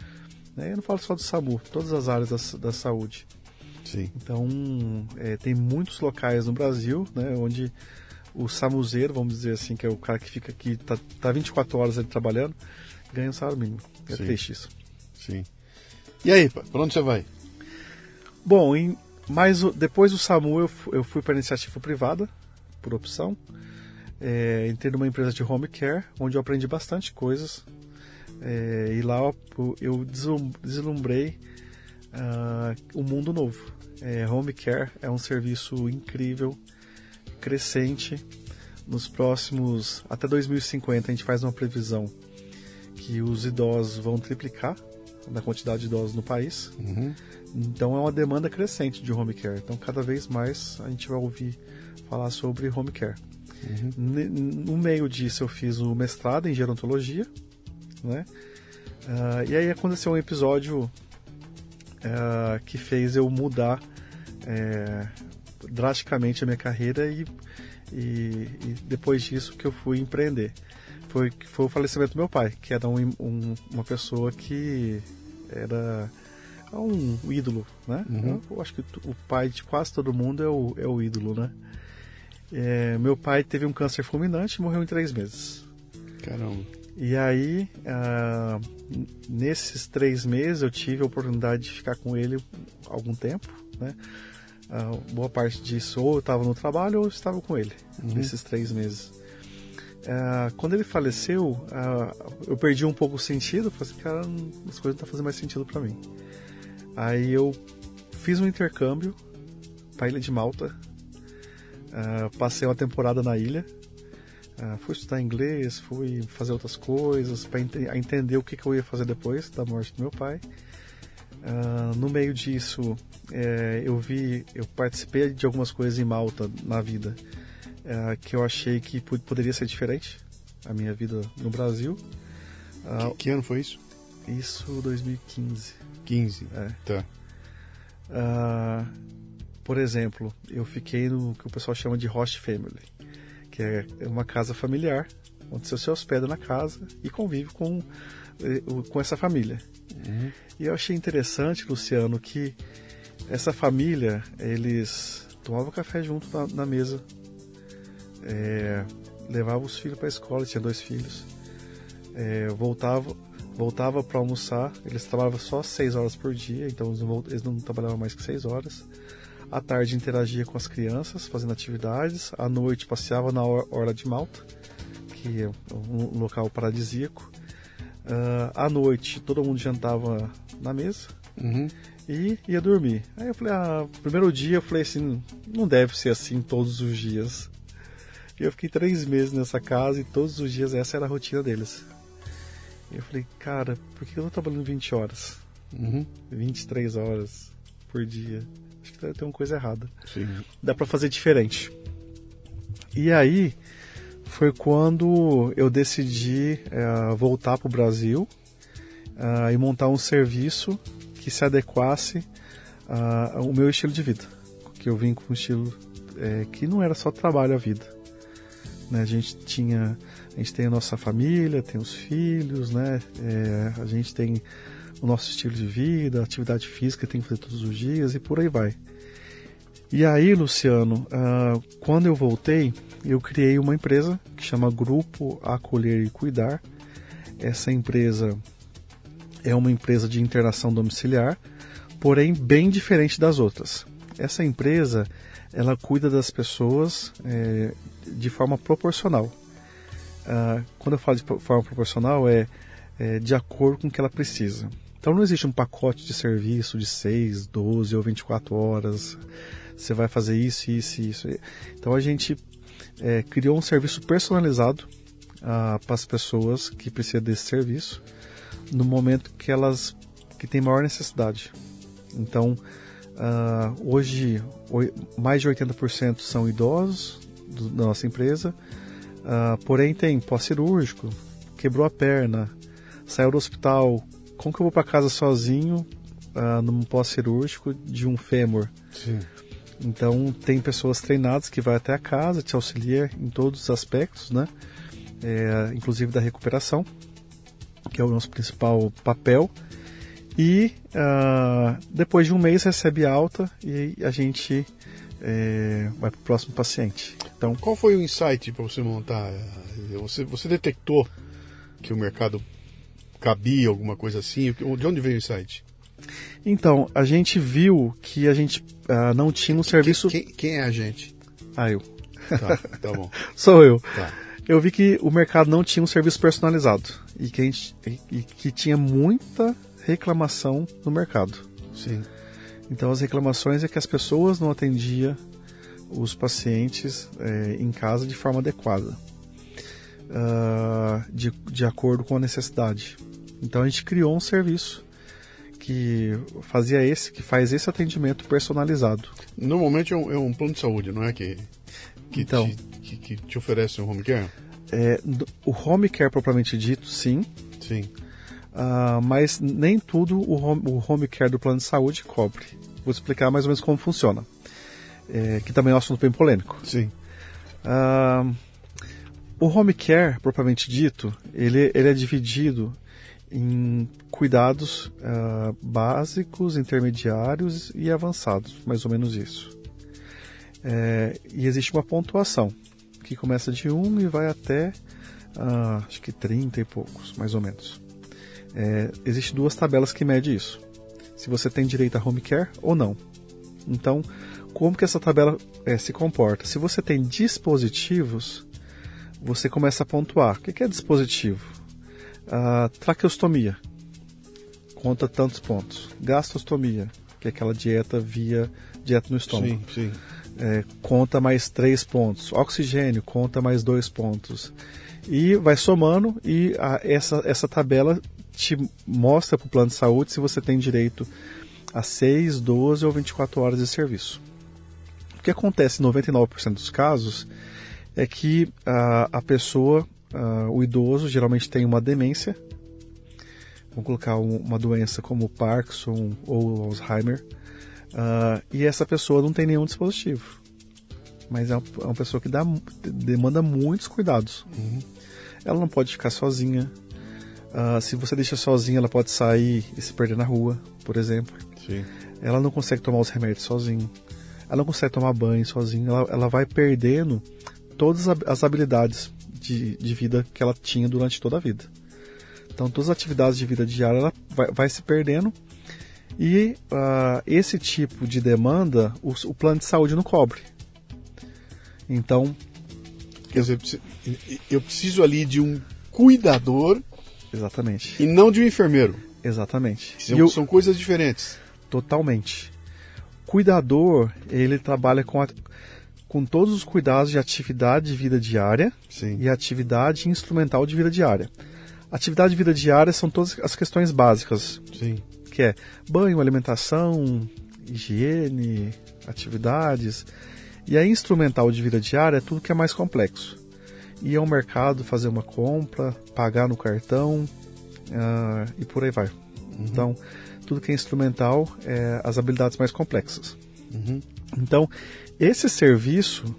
É, eu não falo só do SAMU, todas as áreas da, da saúde. Sim. Então, é, tem muitos locais no Brasil, né, onde o samuzeiro, vamos dizer assim, que é o cara que fica aqui, tá, tá 24 horas ali trabalhando, ganha um salário mínimo. É Sim. triste isso. Sim. E aí, para onde você vai? Bom, em, mas depois do SAMU eu, eu fui para iniciativa privada, por opção. É, entrei numa empresa de home care, onde eu aprendi bastante coisas. É, e lá eu deslumbrei uh, um mundo novo. É, home care é um serviço incrível, crescente. Nos próximos, até 2050, a gente faz uma previsão que os idosos vão triplicar da quantidade de idosos no país. Uhum. Então é uma demanda crescente de home care. Então cada vez mais a gente vai ouvir falar sobre home care. Uhum. No meio disso eu fiz o mestrado em gerontologia, né? Uh, e aí aconteceu um episódio uh, que fez eu mudar é, drasticamente a minha carreira e, e, e, depois disso que eu fui empreender. Foi, foi o falecimento do meu pai, que era um, um, uma pessoa que era um ídolo, né? Uhum. Eu acho que o pai de quase todo mundo é o, é o ídolo, né? É, meu pai teve um câncer fulminante e morreu em três meses. Caramba. E aí, ah, nesses três meses, eu tive a oportunidade de ficar com ele algum tempo, né? Ah, boa parte disso, ou eu estava no trabalho ou eu estava com ele, uhum. nesses três meses. Ah, quando ele faleceu, eu perdi um pouco o sentido, falei assim, cara, as coisas não estão tá fazendo mais sentido para mim. Aí eu fiz um intercâmbio para a Ilha de Malta, passei uma temporada na ilha. Uh, fui estudar inglês, fui fazer outras coisas para ent entender o que, que, eu ia fazer depois da morte do meu pai. Uh, no meio disso, é, eu vi, eu participei de algumas coisas em Malta na vida que eu achei que poderia ser diferente a minha vida no Brasil. Que, que, ano foi isso? Isso 2015. 15. É. Tá. Por exemplo, eu fiquei no que o pessoal chama de host family, que é uma casa familiar, onde você se hospeda na casa e convive com, eh, com essa família. Uhum. E eu achei interessante, Luciano, que essa família, eles tomavam café junto na, na mesa, é, levavam os filhos para a escola, tinha dois filhos, é, voltavam, voltava para almoçar, eles trabalhavam só seis horas por dia, então eles não, eles não trabalhavam mais que seis horas. À tarde interagia com as crianças, fazendo atividades. À noite passeava na Hora de Malta, que é um local paradisíaco. Uh, à noite todo mundo jantava na mesa uhum. e ia dormir. Aí eu falei, ah, primeiro dia eu falei assim, não deve ser assim todos os dias. E eu fiquei três meses nessa casa e todos os dias essa era a rotina deles. E eu falei, cara, por que eu tô trabalhando 20 horas? Uhum. 23 horas por dia. Tem uma coisa errada. Sim. Dá para fazer diferente. E aí foi quando eu decidi é, voltar para o Brasil uh, e montar um serviço que se adequasse uh, ao meu estilo de vida. Que eu vim com um estilo é, que não era só trabalho a vida. Né? A gente tinha a gente tem a nossa família, tem os filhos, né? É, a gente tem o nosso estilo de vida, atividade física tem que fazer todos os dias e por aí vai. E aí, Luciano, uh, quando eu voltei, eu criei uma empresa que chama Grupo Acolher e Cuidar. Essa empresa é uma empresa de internação domiciliar, porém bem diferente das outras. Essa empresa ela cuida das pessoas é, de forma proporcional. Uh, quando eu falo de forma proporcional, é, é, de acordo com o que ela precisa. Então não existe um pacote de serviço de 6, 12 ou 24 horas. Você vai fazer isso, isso isso. Então a gente é, criou um serviço personalizado uh, para as pessoas que precisam desse serviço no momento que elas que têm maior necessidade. Então uh, hoje mais de 80% são idosos do, da nossa empresa Uh, porém, tem pós-cirúrgico, quebrou a perna, saiu do hospital. Como que eu vou para casa sozinho uh, num pós-cirúrgico de um fêmur? Sim. Então, tem pessoas treinadas que vai até a casa, te auxilia em todos os aspectos, né? É, inclusive da recuperação, que é o nosso principal papel. E uh, depois de um mês recebe alta e a gente é, vai para o próximo paciente. Então, qual foi o insight para você montar? Você, você detectou que o mercado cabia alguma coisa assim? De onde veio o insight? Então, a gente viu que a gente uh, não tinha um serviço. Quem, quem, é a gente? Ah, eu. Tá, tá bom. Sou eu. Tá. Eu vi que o mercado não tinha um serviço personalizado e que, a gente, e que tinha muita reclamação no mercado. Sim. Então as reclamações é que as pessoas não atendiam os pacientes é, em casa de forma adequada, uh, de, de acordo com a necessidade. Então a gente criou um serviço que fazia esse, que faz esse atendimento personalizado. Normalmente é um, é um plano de saúde, não é que, que, então, te, que, que te oferece um home care? É, o home care propriamente dito, sim. Sim. Uh, mas nem tudo o home, o home care do plano de saúde cobre. Vou explicar mais ou menos como funciona, é, que também é um assunto bem polêmico. Sim. Uh, o home care, propriamente dito, ele, ele é dividido em cuidados uh, básicos, intermediários e avançados, mais ou menos isso. É, e existe uma pontuação que começa de 1 e vai até uh, acho que 30 e poucos, mais ou menos. É, Existem duas tabelas que medem isso. Se você tem direito a home care ou não. Então, como que essa tabela é, se comporta? Se você tem dispositivos, você começa a pontuar. O que é dispositivo? A traqueostomia conta tantos pontos. Gastostomia, que é aquela dieta via dieta no estômago. Sim, sim. É, conta mais três pontos. Oxigênio conta mais dois pontos. E vai somando e a, essa, essa tabela te mostra para o plano de saúde se você tem direito a 6, 12 ou 24 horas de serviço. O que acontece em 99% dos casos é que a, a pessoa, a, o idoso, geralmente tem uma demência, vamos colocar um, uma doença como Parkinson ou Alzheimer, uh, e essa pessoa não tem nenhum dispositivo. Mas é uma, é uma pessoa que dá, demanda muitos cuidados. Uhum. Ela não pode ficar sozinha, Uh, se você deixa sozinha, ela pode sair e se perder na rua, por exemplo. Sim. Ela não consegue tomar os remédios sozinha. Ela não consegue tomar banho sozinha. Ela, ela vai perdendo todas as habilidades de, de vida que ela tinha durante toda a vida. Então todas as atividades de vida diária ela vai, vai se perdendo e uh, esse tipo de demanda o, o, plano de saúde não cobre. Então, quer dizer, eu preciso ali de um cuidador, exatamente, e não de um enfermeiro. Exatamente. São, eu, são coisas diferentes. Totalmente. Cuidador, ele trabalha com a, com todos os cuidados de atividade de vida diária Sim. e atividade instrumental de vida diária. Atividade de vida diária são todas as questões básicas. Sim. Que é banho, alimentação, higiene, atividades. E a instrumental de vida diária é tudo que é mais complexo. Ir ao mercado, fazer uma compra, pagar no cartão uh, e por aí vai. Uhum. Então, tudo que é instrumental é as habilidades mais complexas. Uhum. Então, esse serviço,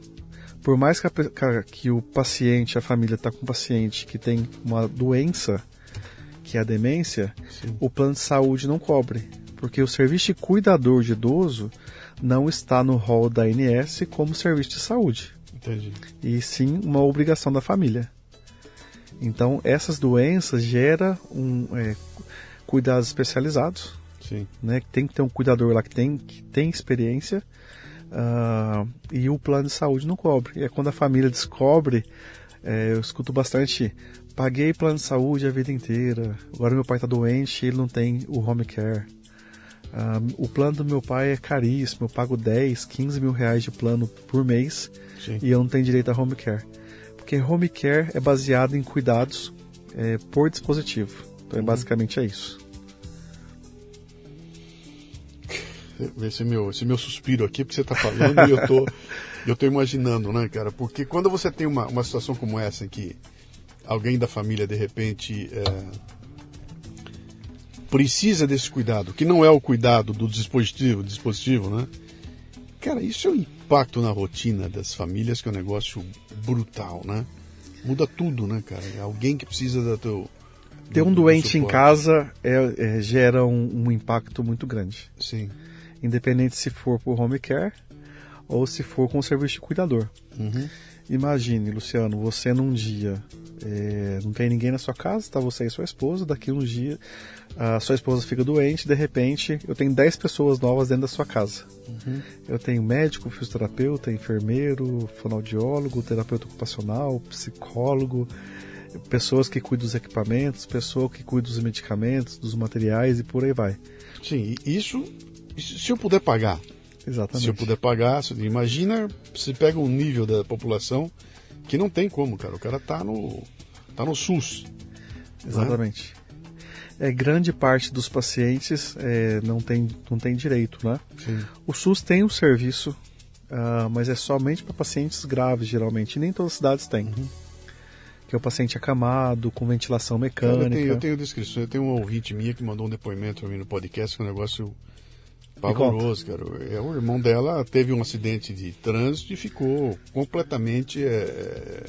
por mais que, a, que o paciente, a família está com um paciente que tem uma doença, que é a demência, Sim. o plano de saúde não cobre. Porque o serviço de cuidador de idoso não está no rol da ANS como serviço de saúde. Entendi. E sim uma obrigação da família. Então, essas doenças geram um, é, cuidados especializados. Sim. Né? Tem que ter um cuidador lá que tem, que tem experiência Uh, e o plano de saúde não cobre. E é quando a família descobre, é, eu escuto bastante, paguei plano de saúde a vida inteira, agora meu pai está doente e ele não tem o home care. Uh, o plano do meu pai é caríssimo, eu pago 10, 15 mil reais de plano por mês Sim. e eu não tenho direito a home care. Porque home care é baseado em cuidados é, por dispositivo. Então, é, basicamente é isso. Esse meu, esse meu suspiro aqui, porque você está falando e eu tô, eu tô imaginando, né, cara? Porque quando você tem uma, uma situação como essa, em que alguém da família, de repente, é, precisa desse cuidado, que não é o cuidado do dispositivo, dispositivo, né? Cara, isso é um impacto na rotina das famílias que é um negócio brutal, né? Muda tudo, né, cara? É alguém que precisa da teu... Ter um doente em casa é, é, gera um, um impacto muito grande. Sim independente se for por home care ou se for com o serviço de cuidador. Uhum. Imagine, Luciano, você num dia é, não tem ninguém na sua casa, está você e sua esposa, daqui uns dias a sua esposa fica doente, de repente eu tenho 10 pessoas novas dentro da sua casa. Uhum. Eu tenho médico, fisioterapeuta, enfermeiro, fonoaudiólogo, terapeuta ocupacional, psicólogo, pessoas que cuidam dos equipamentos, pessoa que cuida dos medicamentos, dos materiais e por aí vai. Sim, isso se eu puder pagar. Exatamente. Se eu puder pagar, imagina se pega um nível da população que não tem como, cara. O cara tá no, tá no SUS. Né? Exatamente. Né? É, grande parte dos pacientes é, não, tem, não tem direito, né? Sim. O SUS tem um serviço, uh, mas é somente para pacientes graves, geralmente. E nem todas as cidades têm. Uhum. Que é o paciente acamado, com ventilação mecânica. Cara, eu, tenho, eu tenho descrição, eu tenho um ouvinte minha que mandou um depoimento para mim no podcast, que é um negócio Pavoroso, cara. É, o irmão dela teve um acidente de trânsito e ficou completamente é,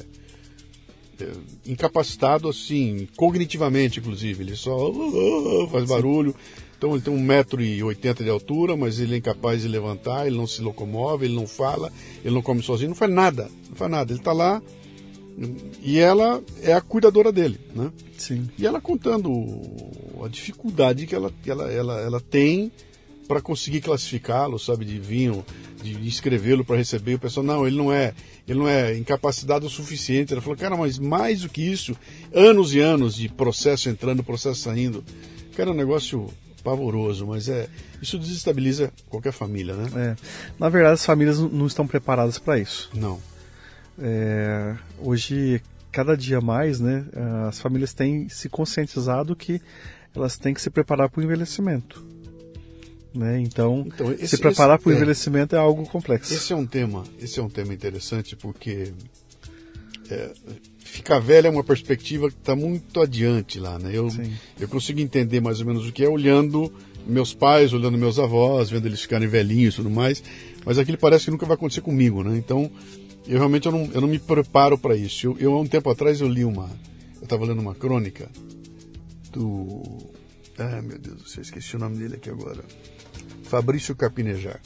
é, incapacitado, assim, cognitivamente, inclusive. Ele só uh, uh, faz barulho. Então ele tem 1,80m de altura, mas ele é incapaz de levantar, ele não se locomove, ele não fala, ele não come sozinho, não faz nada. Não faz nada. Ele está lá e ela é a cuidadora dele, né? Sim. E ela contando a dificuldade que ela, que ela, ela, ela tem para conseguir classificá-lo, sabe, de vinho, de escrevê-lo para receber. O pessoal, não, ele não é, ele não é incapacitado o suficiente. Ela falou, cara, mas mais do que isso, anos e anos de processo entrando, processo saindo. Cara, é um negócio pavoroso, mas é isso desestabiliza qualquer família, né? É. Na verdade, as famílias não estão preparadas para isso. Não. É, hoje, cada dia mais, né, as famílias têm se conscientizado que elas têm que se preparar para o envelhecimento. Né? Então, então esse, se preparar para o é, envelhecimento é algo complexo. Esse é um tema, esse é um tema interessante porque é, ficar velho é uma perspectiva que está muito adiante lá, né? Eu, eu consigo entender mais ou menos o que é olhando meus pais, olhando meus avós, vendo eles ficarem velhinhos e tudo mais, mas aquilo parece que nunca vai acontecer comigo, né? Então, eu realmente eu não, eu não me preparo para isso. Eu, eu, há um tempo atrás, eu li uma, eu estava lendo uma crônica do, ah, meu Deus céu, esqueci o nome dele aqui agora. Fabrício Carpinejar.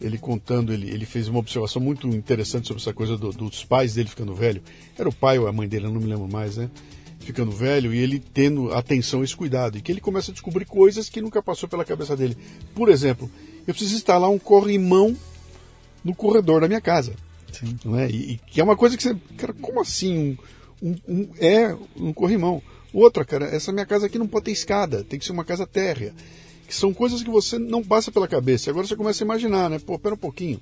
Ele contando, ele, ele fez uma observação muito interessante sobre essa coisa do, dos pais dele ficando velho. Era o pai ou a mãe dele, eu não me lembro mais, né? ficando velho e ele tendo atenção a esse cuidado. E que ele começa a descobrir coisas que nunca passou pela cabeça dele. Por exemplo, eu preciso instalar um corrimão no corredor da minha casa. Sim. Não é? E, e que é uma coisa que você. Cara, como assim? Um, um, um, é um corrimão. Outra, cara, essa minha casa aqui não pode ter escada, tem que ser uma casa térrea. Que são coisas que você não passa pela cabeça. Agora você começa a imaginar, né? Pô, pera um pouquinho.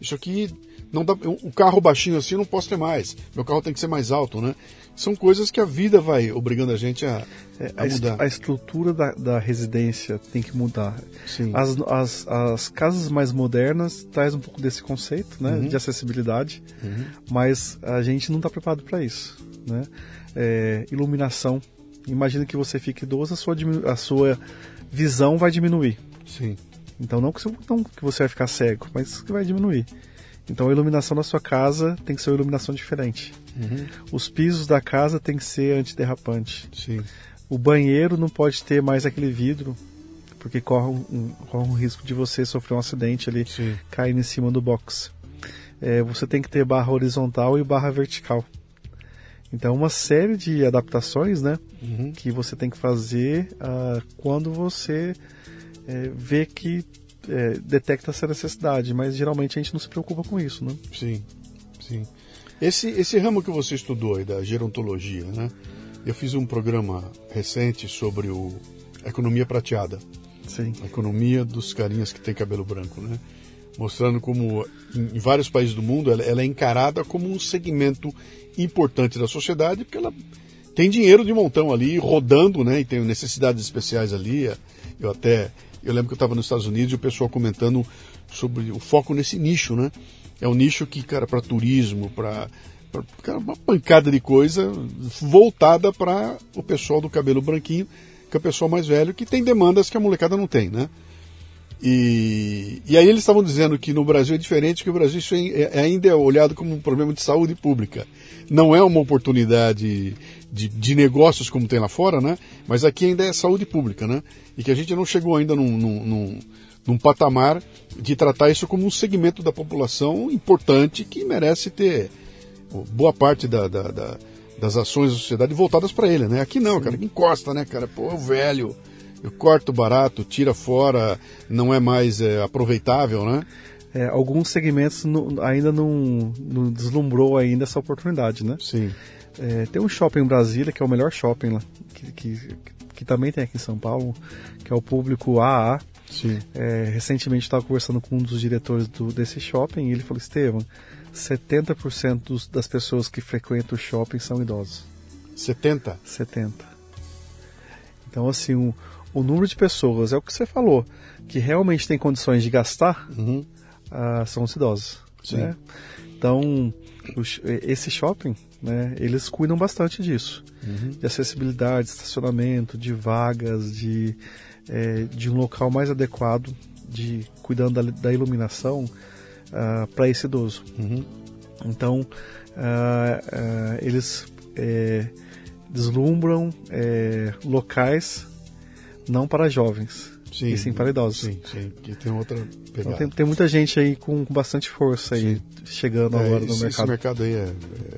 Isso aqui não dá. O carro baixinho assim eu não posso ter mais. Meu carro tem que ser mais alto, né? São coisas que a vida vai obrigando a gente a, É, a a, est- mudar. a estrutura da, da residência tem que mudar. Sim. As, as, as casas mais modernas traz um pouco desse conceito, né, Uhum. de acessibilidade, mas a gente não está preparado para isso, né? É, iluminação. Imagina que você fique idoso, a sua, a sua visão vai diminuir. Sim. Então não que, você, não que você vai ficar cego, mas que vai diminuir. Então a iluminação da sua casa tem que ser uma iluminação diferente. Uhum. Os pisos da casa tem que ser antiderrapante. Sim. O banheiro não pode ter mais aquele vidro, porque corre um, corre um risco de você sofrer um acidente ali, Sim. caindo em cima do box. É, você tem que ter barra horizontal e barra vertical. Então, uma série de adaptações, né, Uhum. que você tem que fazer ah, quando você é, vê que é, detecta essa necessidade, mas geralmente a gente não se preocupa com isso, né? Sim, sim. Esse, esse ramo que você estudou aí, da gerontologia, né? Eu fiz um programa recente sobre o a economia prateada, Sim. a economia dos carinhas que tem cabelo branco, né? Mostrando como em, em vários países do mundo ela, ela é encarada como um segmento importante da sociedade, porque ela tem dinheiro de montão ali rodando, né? E tem necessidades especiais ali. Eu até eu lembro que eu estava nos Estados Unidos e o pessoal comentando sobre o foco nesse nicho, né? É um nicho que, cara, para turismo, para uma pancada de coisa voltada para o pessoal do cabelo branquinho, que é o pessoal mais velho, que tem demandas que a molecada não tem, né? E, e aí eles estavam dizendo que no Brasil é diferente, que o Brasil isso é, é- ainda é olhado como um problema de saúde pública. Não é uma oportunidade de, de negócios como tem lá fora, né? Mas aqui ainda é saúde pública, né? E que a gente não chegou ainda num, num, num, num patamar de tratar isso como um segmento da população importante que merece ter boa parte da, da- da- das ações da sociedade voltadas para ele, né? Aqui não, cara, que encosta, né, cara? Pô, o velho, eu corto barato, tira fora, não é mais é, aproveitável, né? É, alguns segmentos não- ainda não, não deslumbrou ainda essa oportunidade, né? Sim. É, tem um shopping em Brasília, que é o melhor shopping lá, que, que, que também tem aqui em São Paulo, que é o público AA. Sim. É, recentemente estava conversando com um dos diretores do- desse shopping e ele falou, Estevam, 70% dos- das pessoas que frequentam o shopping são idosos. 70. 70. Então, assim, o, o número de pessoas, é o que você falou, que realmente tem condições de gastar, Uhum. ah, são os idosos. Né? Então, esse shopping, né, eles cuidam bastante disso. Uhum. De acessibilidade, estacionamento, de vagas, de, eh, de um local mais adequado, de cuidando da, da iluminação para esse idoso. Uhum. Então, ah, ah, eles eh, deslumbram eh, locais não para jovens, Sim. e sim para idosos. Sim, sim. Que tem outra Então pegada. tem, tem muita gente aí com, com bastante força aí chegando É, agora esse, no esse mercado. mercado aí é,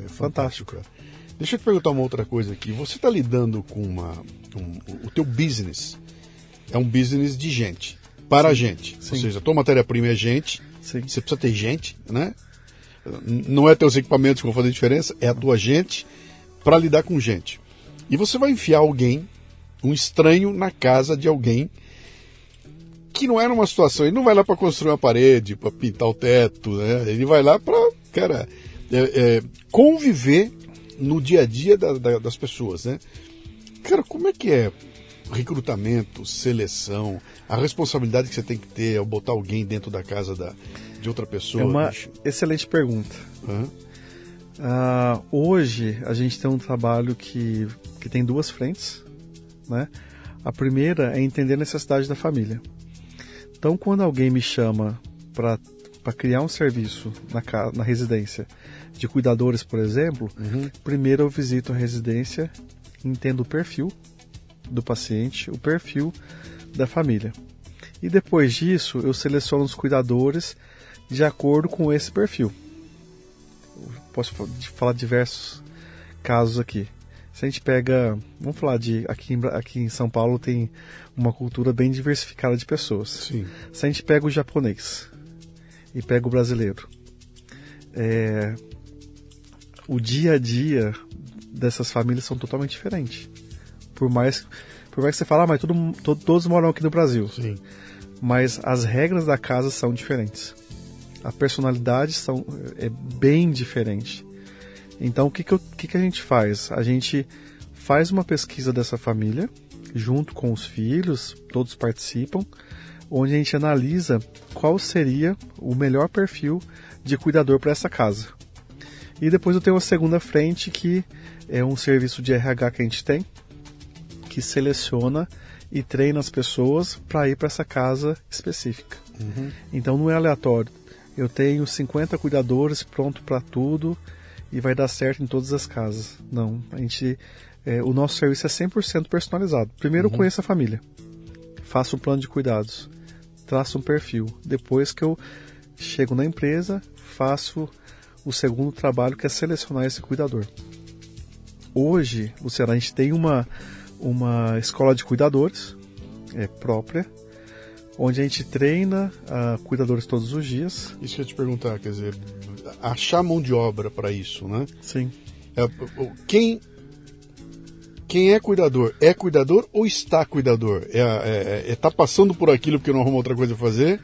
é fantástico. cara. Deixa eu te perguntar uma outra coisa aqui. Você está lidando com uma. um- o teu business é um business de gente, para a gente. Ou Sim. seja, a tua matéria-prima é gente, Sim. você precisa ter gente, né? Não é teus equipamentos que vão fazer diferença, é a tua gente para lidar com gente. E você vai enfiar alguém, um estranho, na casa de alguém que não é numa situação, ele não vai lá para construir uma parede, para pintar o teto, né? Ele vai lá para, cara, é, é, conviver no dia a dia da- da- das pessoas, né? Cara, como é que é recrutamento, seleção, a responsabilidade que você tem que ter ao botar alguém dentro da casa da, de outra pessoa? É uma bicho? excelente pergunta. Hã? Ah, hoje a gente tem um trabalho que, que tem duas frentes. Né? A primeira é entender a necessidade da família. Então, quando alguém me chama para criar um serviço na, ca- na residência de cuidadores, por exemplo, primeiro eu visito a residência, entendo o perfil do paciente, o perfil da família. E depois disso, eu seleciono os cuidadores de acordo com esse perfil. Posso falar diversos casos aqui. Se a gente pega, vamos falar de aqui em, aqui em São Paulo tem uma cultura bem diversificada de pessoas. Sim. Se a gente pega o japonês e pega o brasileiro, é, o dia a dia dessas famílias são totalmente diferentes. Por mais, por mais que você fale, ah, mas todo, todo, todos moram aqui no Brasil. Sim. Mas as regras da casa são diferentes. A personalidade são, é bem diferente. Então, o que, que, que, que a gente faz? A gente faz uma pesquisa dessa família, junto com os filhos, todos participam, onde a gente analisa qual seria o melhor perfil de cuidador para essa casa. E depois eu tenho a segunda frente, que é um serviço de RH que a gente tem, que seleciona e treina as pessoas para ir para essa casa específica. Uhum. Então não é aleatório. Eu tenho 50 cuidadores pronto para tudo e vai dar certo em todas as casas. Não, a gente, é, o nosso serviço é 100% personalizado. Primeiro uhum. eu conheço a família, faço um plano de cuidados, traço um perfil. Depois que eu chego na empresa, faço o segundo trabalho que é selecionar esse cuidador. Hoje, Luciana, a gente tem uma, uma escola de cuidadores é, própria, onde a gente treina uh, cuidadores todos os dias. Isso que eu ia te perguntar, quer dizer, achar mão de obra para isso, né? Sim. É, quem quem é cuidador é cuidador ou está cuidador? É, é, é, é tá passando por aquilo porque não arruma outra coisa a fazer?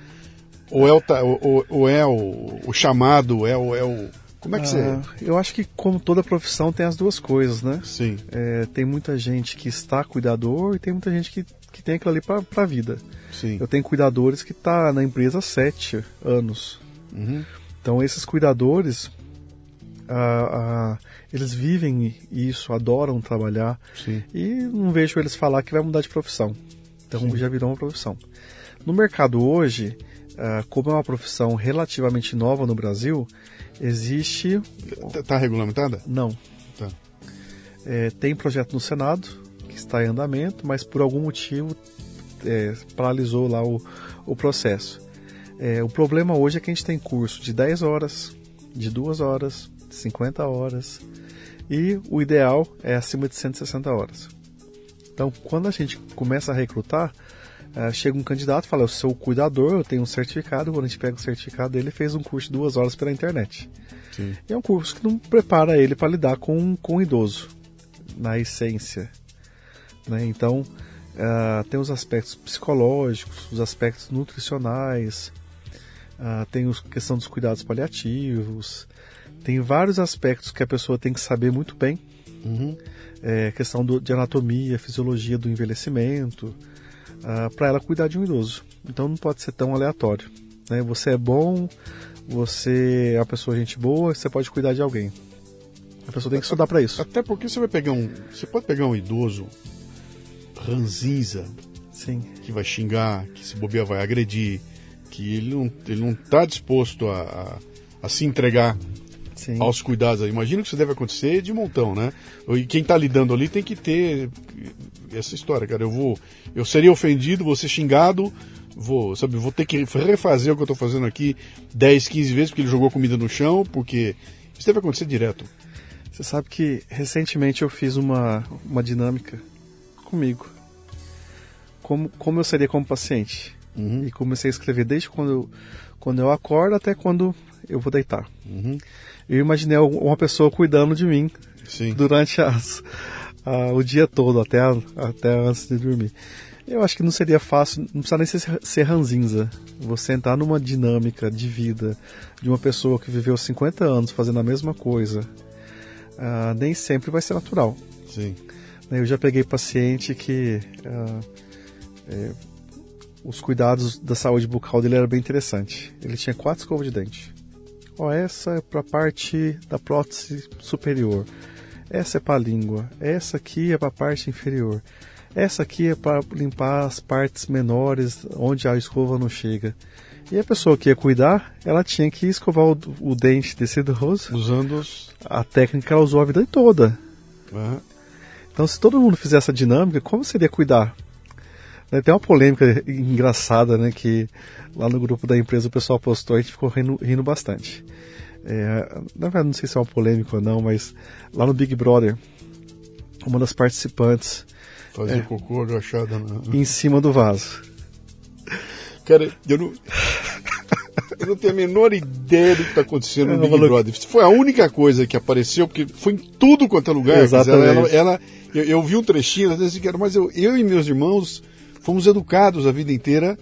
Ou é o, ou, ou é o, o, chamado, é o, é o. Como é que você. Ah, eu acho que, como toda profissão, tem as duas coisas, né? Sim. É, tem muita gente que está cuidador e tem muita gente que, que tem aquilo ali para a vida. Sim. Eu tenho cuidadores que tá na empresa há sete anos. Uhum. Então, esses cuidadores, ah, ah, eles vivem isso, adoram trabalhar. Sim. E não vejo eles falar que vai mudar de profissão. Então, Sim. já virou uma profissão. No mercado hoje, uh, como é uma profissão relativamente nova no Brasil, existe. Está tá regulamentada? Não. Tá. É, tem projeto no Senado que está em andamento, mas por algum motivo é, paralisou lá o, o processo. É, o problema hoje é que a gente tem curso de 10 horas, de 2 horas, de 50 horas, e o ideal é acima de 160 horas. Então, quando a gente começa a recrutar, Uh, chega um candidato e fala, eu sou cuidador, eu tenho um certificado, quando a gente pega o certificado dele, fez um curso de duas horas pela internet. Sim. E é um curso que não prepara ele para lidar com, com o idoso, na essência. Né? Então, uh, tem os aspectos psicológicos, os aspectos nutricionais, uh, tem a questão dos cuidados paliativos, tem vários aspectos que a pessoa tem que saber muito bem. Uhum. É, questão do, de anatomia, fisiologia do envelhecimento, uh, ah, para ela cuidar de um idoso. Então não pode ser tão aleatório. Né? Você é bom, você é uma pessoa gente boa, você pode cuidar de alguém. A pessoa tem que estudar para isso. Até porque você vai pegar um, você pode pegar um idoso ranzinza, sim, que vai xingar, que se bobear vai agredir, que ele não ele não está disposto a, a, a se entregar Sim. aos cuidados. Imagino que isso deve acontecer de montão, né? E quem está lidando ali tem que ter essa história, cara. Eu vou, eu seria ofendido, vou ser xingado, vou, sabe, vou ter que refazer o que eu estou fazendo aqui 10, 15 vezes porque ele jogou comida no chão, porque isso deve acontecer direto. Você sabe que recentemente eu fiz uma, uma dinâmica comigo. Como, como eu seria como paciente. Uhum. E comecei a escrever desde quando eu, quando eu acordo até quando eu vou deitar. Uhum. Eu imaginei uma pessoa cuidando de mim Sim. durante as, a, o dia todo, até, a, até antes de dormir. Eu acho que não seria fácil, não precisa nem ser, ser ranzinza. Você entrar numa dinâmica de vida de uma pessoa que viveu 50 anos fazendo a mesma coisa, uh, nem sempre vai ser natural. Sim. Eu já peguei paciente que uh, é, os cuidados da saúde bucal dele era bem interessante. Ele tinha quatro escovas de dente. Ó, essa é para a parte da prótese superior. Essa é para a língua. Essa aqui é para a parte inferior. Essa aqui é para limpar as partes menores onde a escova não chega. E a pessoa que ia cuidar, ela tinha que escovar o, o dente desse idoso. Usando os... a técnica que ela usou a vida toda. Uhum. Então, se todo mundo fizesse essa dinâmica, como seria cuidar? Tem uma polêmica engraçada, né? Que lá no grupo da empresa o pessoal postou, a gente ficou rindo, rindo bastante. É, na verdade, não sei se é uma polêmica ou não, mas lá no Big Brother, uma das participantes Fazer cocô agachada na... em cima do vaso. Cara, eu não. Eu não tenho a menor ideia do que está acontecendo no Ela Big falou- Brother. Foi a única coisa que apareceu, porque foi em tudo quanto é lugar. Exatamente. Ela, ela- eu, eu vi um trechinho, às vezes, que era, mas eu, eu e meus irmãos fomos educados a vida inteira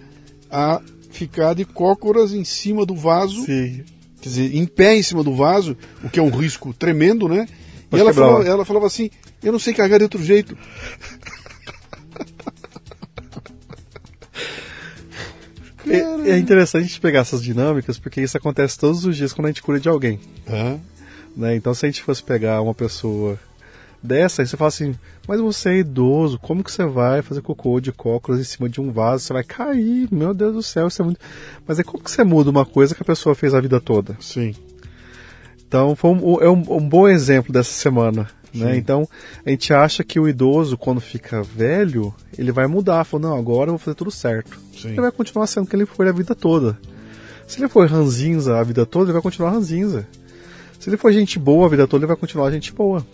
a ficar de cócoras em cima do vaso, Sim. quer dizer, em pé em cima do vaso, o que é um risco tremendo, né? E Pode ela quebrar falava, ela falava assim: eu não sei cagar de outro jeito. É, é interessante a gente pegar essas dinâmicas, porque isso acontece todos os dias quando a gente cura de alguém. Hã? né? Então, se a gente fosse pegar uma pessoa dessa, aí você fala assim: Mas você é idoso, como que você vai fazer cocô de cócoras em cima de um vaso? Você vai cair, meu Deus do céu, isso é muito. Mas é como que você muda uma coisa que a pessoa fez a vida toda? Sim. Então, foi um, é um, um bom exemplo dessa semana. Né? Então, a gente acha que o idoso, quando fica velho, ele vai mudar. Fala, não, agora eu vou fazer tudo certo. Sim. Ele vai continuar sendo quem ele foi a vida toda. Se ele for ranzinza a vida toda, ele vai continuar ranzinza. Se ele for gente boa a vida toda, ele vai continuar gente boa.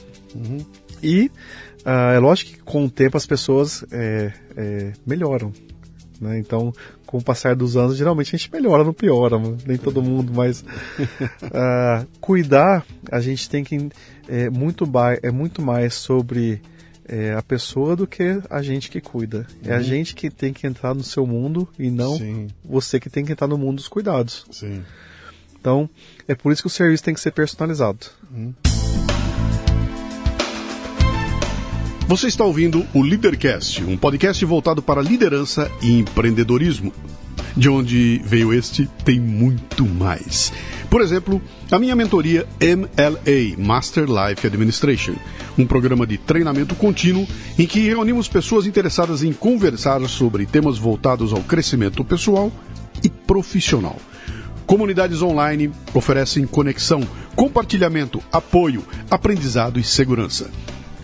E ah, é lógico que com o tempo as pessoas é, é, melhoram. Né? Então, com o passar dos anos, geralmente a gente melhora, não piora, mano. nem todo mundo, mas ah, cuidar, a gente tem que é muito, é muito mais sobre é, a pessoa do que a gente que cuida. É a gente que tem que entrar no seu mundo e não Sim, você que tem que entrar no mundo dos cuidados. sim. Então, é por isso que o serviço tem que ser personalizado. Você está ouvindo o Leadercast, um podcast voltado para liderança e empreendedorismo. De onde veio este, tem muito mais. Por exemplo, a minha mentoria MLA, Master Life Administration, um programa de treinamento contínuo em que reunimos pessoas interessadas em conversar sobre temas voltados ao crescimento pessoal e profissional. Comunidades online oferecem conexão, compartilhamento, apoio, aprendizado e segurança.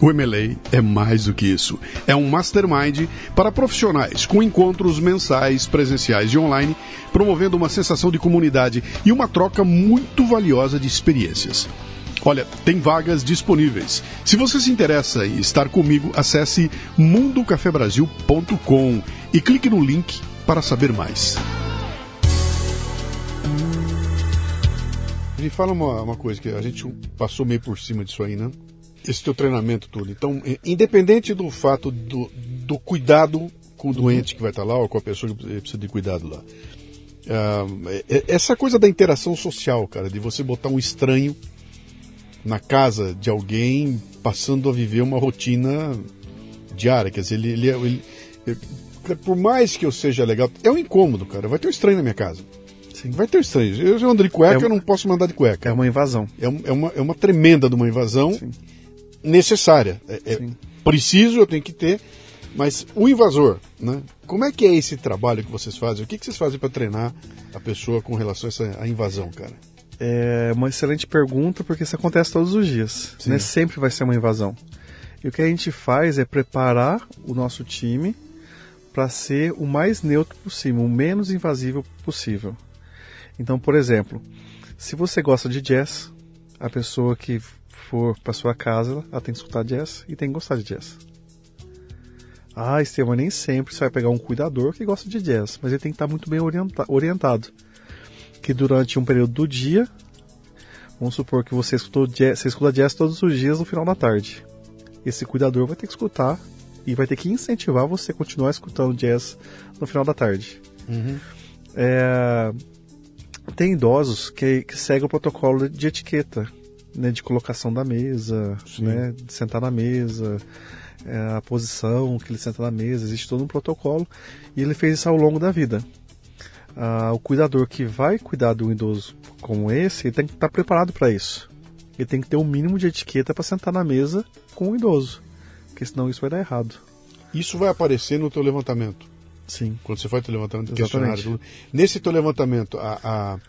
O MLA é mais do que isso. É um mastermind para profissionais, com encontros mensais, presenciais e online, promovendo uma sensação de comunidade e uma troca muito valiosa de experiências. Olha, tem vagas disponíveis. Se você se interessa em estar comigo, acesse mundocafebrasil.com e clique no link para saber mais. Me fala uma, uma coisa que a gente passou meio por cima disso aí, né? Esse teu treinamento tudo. Então, eh, independente do fato do, do cuidado com o doente que vai estar lá ou com a pessoa que precisa de cuidado lá. eh, essa coisa da interação social, cara, de você botar um estranho na casa de alguém passando a viver uma rotina diária. Quer dizer, ele, ele, é- ele- ele- por mais que eu seja legal, é um incômodo, cara. Vai ter um estranho na minha casa. Sim. Vai ter um estranho. Eu já ando de cueca, É um- eu não posso mandar de cueca. É uma invasão. É, é uma, é uma tremenda de uma invasão necessária. É, é preciso, eu tenho que ter. Mas o invasor, né? Como é que é esse trabalho que vocês fazem? O que, que vocês fazem para treinar a pessoa com relação a essa a invasão, cara? É uma excelente pergunta, porque isso acontece todos os dias. Sim. Né? Sempre vai ser uma invasão. E o que a gente faz é preparar o nosso time para ser o mais neutro possível, o menos invasivo possível. Então, por exemplo, se você gosta de jazz, a pessoa que for para sua casa, ela tem que escutar jazz e tem que gostar de jazz. Ah, Estevam, nem sempre você vai pegar um cuidador que gosta de jazz, mas ele tem que estar muito bem orienta- orientado que durante um período do dia, vamos supor que você, escutou jazz, você escuta jazz todos os dias no final da tarde. Esse cuidador vai ter que escutar e vai ter que incentivar você a continuar escutando jazz no final da tarde. É, tem idosos que, que seguem o protocolo de etiqueta, né, de colocação da mesa, né, de sentar na mesa, é, a posição que ele senta na mesa, existe todo um protocolo e ele fez isso ao longo da vida. Ah, o cuidador que vai cuidar de um idoso como esse, ele tem que estar preparado para isso. Ele tem que ter um mínimo de etiqueta para sentar na mesa com o idoso, porque senão isso vai dar errado. Isso vai aparecer no teu levantamento. Sim. Quando você faz teu levantamento de questionário. Nesse teu levantamento, a, a,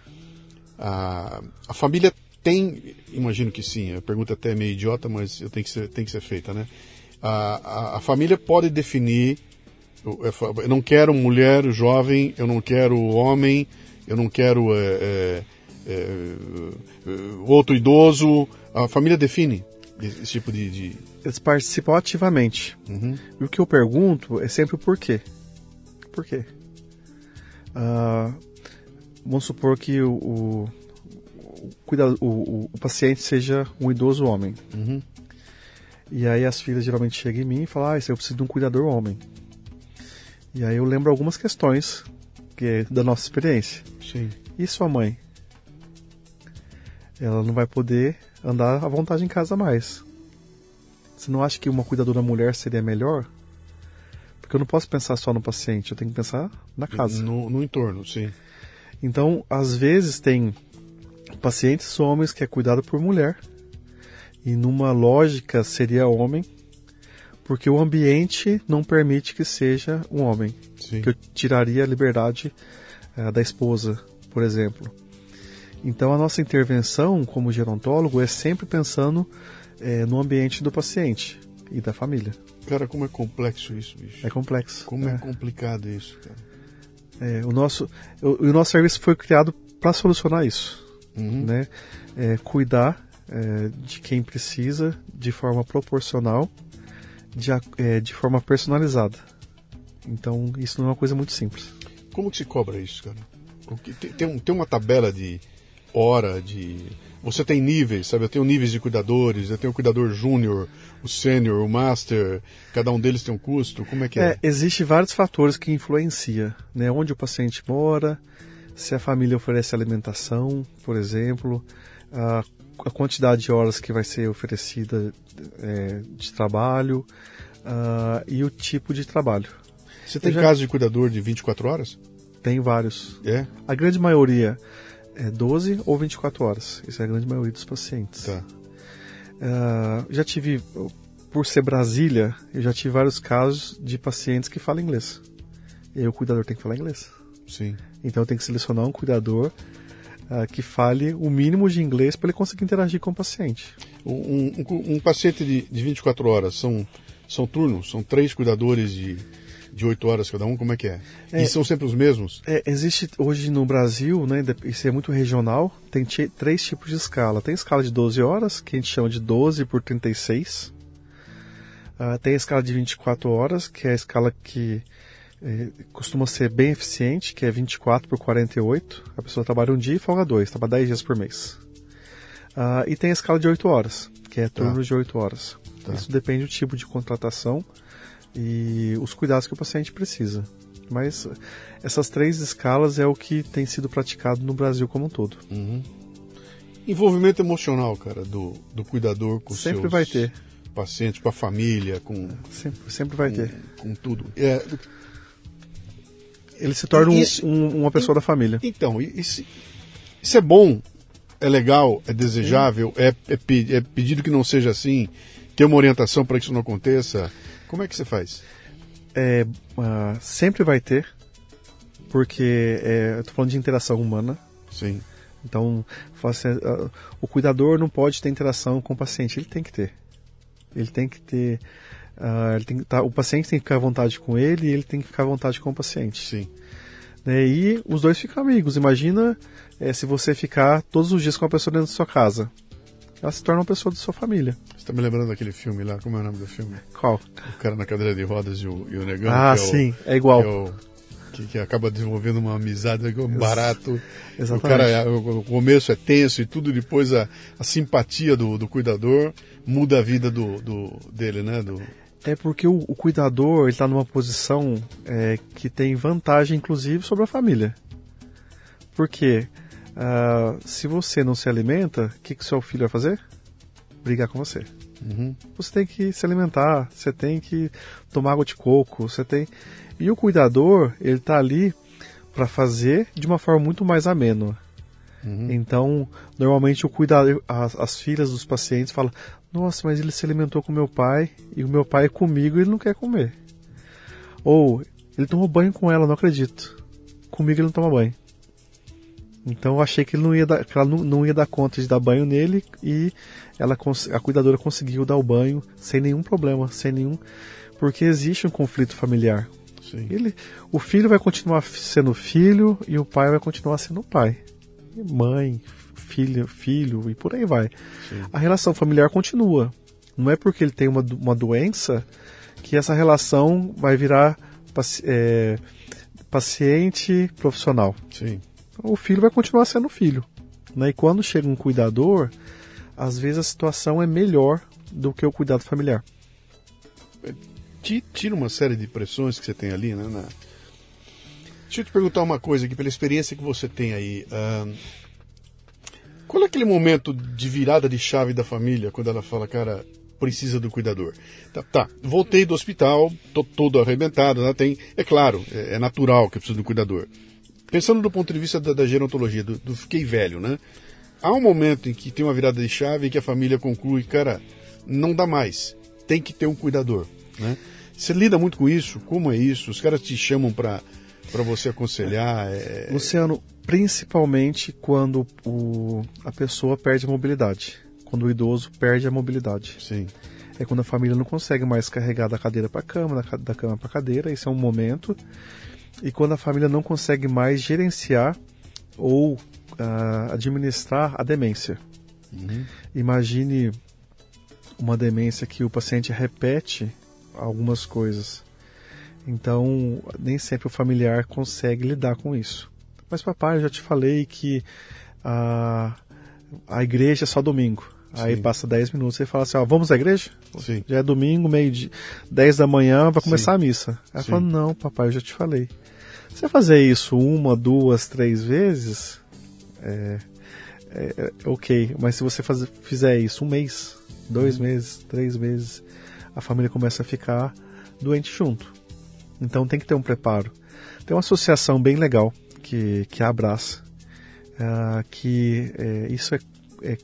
a, a família tem, imagino que sim, a pergunta até é meio idiota, mas eu tenho que ser, tem que ser feita, né? A, a, a família pode definir, eu, eu não quero mulher jovem, eu não quero homem, eu não quero é, é, é, é, outro idoso, a família define. Esse tipo de. de... Eles participam ativamente. Uhum. E o que eu pergunto é sempre o porquê. Por quê? Ah, vamos supor que o, o, o, cuidado, o, o, paciente seja um idoso homem. Uhum. E aí as filhas geralmente chegam em mim e falam, ah, eu preciso de um cuidador homem. E aí eu lembro algumas questões que é da nossa experiência. Sim. E sua mãe? Ela não vai poder andar à vontade em casa mais. Você não acha que uma cuidadora mulher seria melhor? Porque eu não posso pensar só no paciente, eu tenho que pensar na casa. No, no entorno, sim. Então, às vezes tem pacientes homens que é cuidado por mulher. E numa lógica seria homem, porque o ambiente não permite que seja um homem. Sim. Que eu tiraria a liberdade uh, da esposa, por exemplo. Então a nossa intervenção como gerontólogo é sempre pensando é, no ambiente do paciente e da família. Cara, como é complexo isso, bicho. É complexo. Como é, é complicado isso, cara. É, o, nosso, o, o, nosso serviço foi criado para solucionar isso. Uhum. Né? É, cuidar é, de quem precisa de forma proporcional, de, é, de forma personalizada. Então, isso não é uma coisa muito simples. Como que se cobra isso, cara? Tem, tem, tem uma tabela de hora, de. Você tem níveis, sabe? Eu tenho níveis de cuidadores, eu tenho o cuidador júnior, o sênior, o master, cada um deles tem um custo. Como é que é? é Existem vários fatores que influenciam, né? Onde o paciente mora, se a família oferece alimentação, por exemplo, a, a quantidade de horas que vai ser oferecida é, de trabalho uh, e o tipo de trabalho. Você tem já... caso de cuidador de 24 horas? Tem vários. É? A grande maioria é 12 ou 24 horas. Isso é a grande maioria dos pacientes. Tá. Uh, já tive, por ser Brasília, eu já tive vários casos de pacientes que falam inglês. E aí o cuidador tem que falar inglês. Sim. Então eu tenho que selecionar um cuidador uh, que fale o mínimo de inglês para ele conseguir interagir com o paciente. Um, um, um paciente de, de 24 horas são, são turnos? São três cuidadores de de 8 horas cada um? Como é que é? é e são sempre os mesmos? É, existe hoje no Brasil, né, isso é muito regional, tem três tipos de escala. Tem a escala de 12 horas, que a gente chama de 12 por 36. Uh, ah, tem a escala de 24 horas, que é a escala que costuma ser bem eficiente, que é 24 por 48. A pessoa trabalha um dia e folga dois, trabalha 10 dias por mês. Uh, e tem a escala de 8 horas, que é turnos tá. de 8 horas. Tá. Isso depende do tipo de contratação e os cuidados que o paciente precisa. Mas essas três escalas é o que tem sido praticado no Brasil como um todo. Uhum. Envolvimento emocional, cara, do, do cuidador com sempre seus vai ter pacientes, com a família, com sempre, sempre vai com, ter com tudo. É, ele se torna isso, um, uma pessoa da família. Então, isso, isso é bom, é legal, é desejável, é, é, é pedido que não seja assim, ter uma orientação para que isso não aconteça. Como é que você faz? É, uh, sempre vai ter, porque é, eu tô falando de interação humana. Sim. Então, assim, uh, o cuidador não pode ter interação com o paciente, ele tem que ter. Ele tem que ter. Uh, ele tem que tá, o paciente tem que ficar à vontade com ele e ele tem que ficar à vontade com o paciente. Sim. Né, e os dois ficam amigos. Imagina é, se você ficar todos os dias com uma pessoa dentro da sua casa ela se torna uma pessoa de sua família. Você está me lembrando daquele filme lá? Como é o nome do filme? Qual? O cara na cadeira de rodas e o, e o negão. Ah, é sim, o, é igual. Que, é o, que, que, acaba desenvolvendo uma amizade é barato. Exatamente. O, cara, o, começo é tenso e tudo, depois a, a simpatia do, do cuidador muda a vida do, do dele, né? Do... É porque o, o cuidador está numa posição é, que tem vantagem, inclusive, sobre a família. Porque Uh, se você não se alimenta, o que, que seu filho vai fazer? Brigar com você. Uhum. Você tem que se alimentar, você tem que tomar água de coco, você tem. E o cuidador, ele está ali para fazer de uma forma muito mais amena. Uhum. Então, normalmente o cuidador, as, as, filhas dos pacientes falam: Nossa, mas ele se alimentou com meu pai e o meu pai é comigo e ele não quer comer. Ou ele tomou banho com ela, não acredito. Comigo ele não toma banho. Então eu achei que, ele não ia dar, que ela não, não, ia dar conta de dar banho nele e ela, a cuidadora conseguiu dar o banho sem nenhum problema, sem nenhum. Porque existe um conflito familiar. Sim. Ele, o filho vai continuar sendo filho e o pai vai continuar sendo pai. Mãe, filho, filho e por aí vai. Sim. A relação familiar continua. Não é porque ele tem uma, uma doença que essa relação vai virar é, paciente profissional. Sim. O filho vai continuar sendo filho. Né? E quando chega um cuidador, às vezes a situação é melhor do que o cuidado familiar. Tira uma série de pressões que você tem ali, né? Na... Deixa eu te perguntar uma coisa aqui, pela experiência que você tem aí. Uh, qual é aquele momento de virada de chave da família, quando ela fala, cara, precisa do cuidador? Tá, tá voltei do hospital, tô todo arrebentado, né? tem, é claro, é, é, natural que eu preciso do cuidador. Pensando do ponto de vista da, da gerontologia, do, do fiquei velho, né? Há um momento em que tem uma virada de chave e que a família conclui, cara, não dá mais, tem que ter um cuidador, né? Você lida muito com isso? Como é isso? Os caras te chamam para para você aconselhar? É... Luciano, principalmente quando o, a pessoa perde a mobilidade, quando o idoso perde a mobilidade. Sim. É quando a família não consegue mais carregar da cadeira para a cama, da, da cama para a cadeira, esse é um momento. E quando a família não consegue mais gerenciar ou uh, administrar a demência. Uhum. Imagine uma demência que o paciente repete algumas coisas. Então, nem sempre o familiar consegue lidar com isso. Mas, papai, eu já te falei que a, a igreja é só domingo. Sim. Aí passa 10 minutos e fala assim: ó, vamos à igreja? Sim. Já é domingo, meio de 10 da manhã, vai começar Sim. a missa. Aí fala: não, papai, eu já te falei. Você fazer isso uma, duas, três vezes, é, é, é ok. Mas se você faz, fizer isso um mês, dois uhum. meses, três meses, a família começa a ficar doente junto. Então tem que ter um preparo. Tem uma associação bem legal que, que abraça, uh, que é, isso é, é,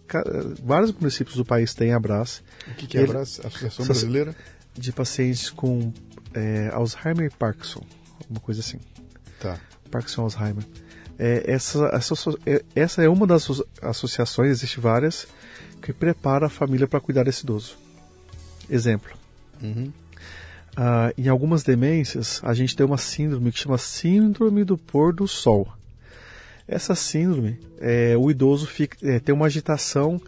vários municípios do país têm abraço. O que, que é abraço? Associação Brasileira? De pacientes com é, Alzheimer e Parkinson, uma coisa assim. Tá. Parkinson Alzheimer. É, essa, essa, é, essa é uma das associações, existe várias, que prepara a família para cuidar desse idoso. Exemplo. Uhum. Uh, em algumas demências, a gente tem uma síndrome que chama Síndrome do Pôr do Sol. Essa síndrome, é, o idoso fica, é, tem uma agitação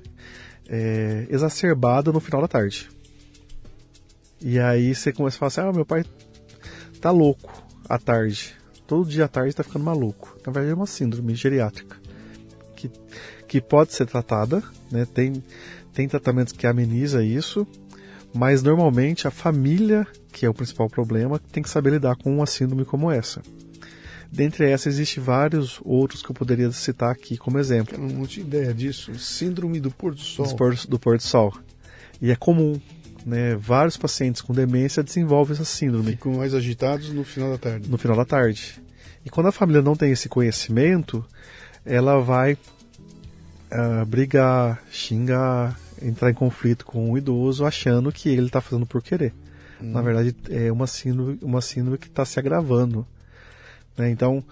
é, exacerbada no final da tarde. E aí você começa a falar assim: ah, meu pai tá louco à tarde. Todo dia à tarde está ficando maluco. Na verdade, é uma síndrome geriátrica que, que pode ser tratada, né? tem, tem tratamentos que ameniza isso, mas normalmente a família, que é o principal problema, tem que saber lidar com uma síndrome como essa. Dentre essas, existem vários outros que eu poderia citar aqui como exemplo. Eu não tinha ideia disso. Síndrome do pôr do sol. Do, pôr do sol. E é comum. Né? Vários pacientes com demência desenvolvem essa síndrome. Ficam mais agitados no final da tarde. No final da tarde. E quando a família não tem esse conhecimento, ela vai uh, brigar, xingar, entrar em conflito com o idoso achando que ele está fazendo por querer. Hum. Na verdade, é uma síndrome, uma síndrome que está se agravando. Né? Então,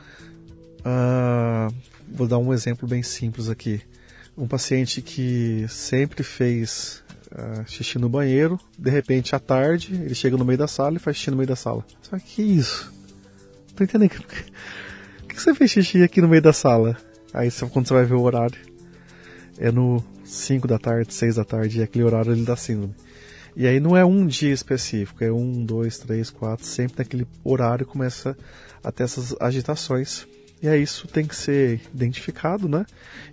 uh, vou dar um exemplo bem simples aqui. Um paciente que sempre fez uh, xixi no banheiro, de repente à tarde ele chega no meio da sala e faz xixi no meio da sala. Só que isso? Não tô entendendo. Por que você fez xixi aqui no meio da sala? Aí quando você vai ver o horário, é no 5 da tarde, 6 da tarde, é aquele horário ele dá síndrome. E aí não é um dia específico, é um, dois, três, quatro, sempre naquele horário começa a ter essas agitações. E aí isso tem que ser identificado, né?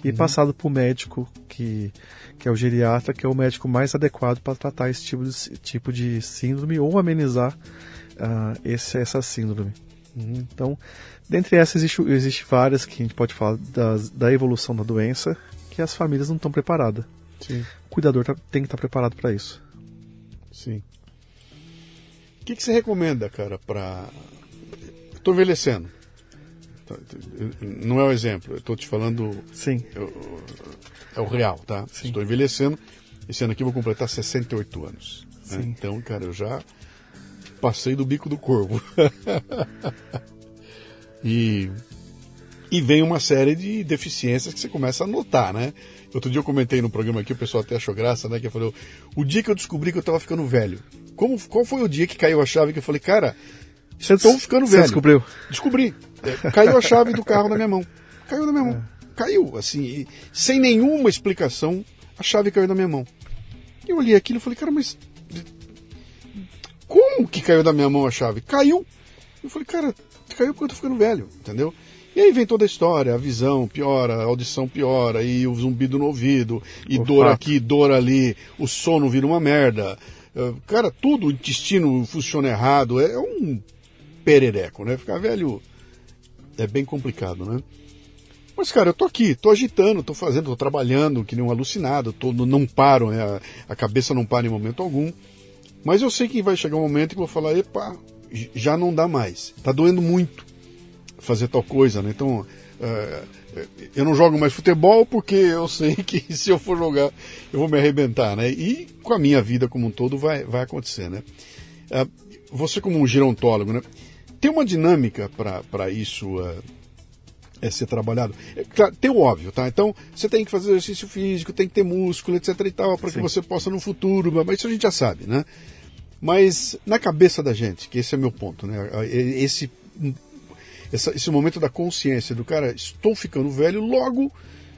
E uhum. passado para o médico, que, que é o geriatra, que é o médico mais adequado para tratar esse tipo de, tipo de síndrome ou amenizar uh, esse, essa síndrome. Uhum. Então, dentre essas, existe, existe várias que a gente pode falar das, da evolução da doença, que as famílias não estão preparadas. Sim. O cuidador tá, tem que estar tá preparado para isso. Sim. O que, que você recomenda, cara, para. Estou envelhecendo. Não é o exemplo, eu estou te falando. Sim. é o real, tá? Sim. Estou envelhecendo. Esse ano aqui eu vou completar 68 anos. Né? Então, cara, eu já passei do bico do corvo. e e vem uma série de deficiências que você começa a notar, né? Outro dia eu comentei no programa aqui, o pessoal até achou graça, né? Que falou, o dia que eu descobri que eu tava ficando velho. Como, qual foi o dia que caiu a chave que eu falei, cara, você tô ficando velho. Você descobriu? Descobri. É, caiu a chave do carro na minha mão. Caiu na minha mão. É. Caiu, assim, sem nenhuma explicação, a chave caiu na minha mão. Eu olhei aquilo e falei, cara, mas como que caiu da minha mão a chave? Caiu. Eu falei, cara, caiu porque eu tô ficando velho, entendeu? E aí vem toda a história, a visão piora, a audição piora, e o zumbido no ouvido, e o dor fato. aqui, dor ali, o sono vira uma merda. Uh, cara, tudo, o intestino funciona errado, é, um perereco, né? Ficar velho é bem complicado, né? Mas, cara, eu tô aqui, tô agitando, tô fazendo, tô trabalhando, que nem um alucinado, tô, não paro, né? a, a cabeça não para em momento algum. Mas eu sei que vai chegar um momento que eu vou falar, epa, já não dá mais. Tá doendo muito fazer tal coisa, né? Então, uh, eu não jogo mais futebol porque eu sei que se eu for jogar eu vou me arrebentar, né? E com a minha vida como um todo vai, vai acontecer, né? Uh, você como um gerontólogo, né? Tem uma dinâmica para isso uh, é ser trabalhado. É, claro, tem o óbvio, tá? Então, você tem que fazer exercício físico, tem que ter músculo, etc e tal, para que você possa no futuro, mas isso a gente já sabe, né? Mas na cabeça da gente, que esse é meu ponto, né? Esse essa, esse momento da consciência do cara, estou ficando velho, logo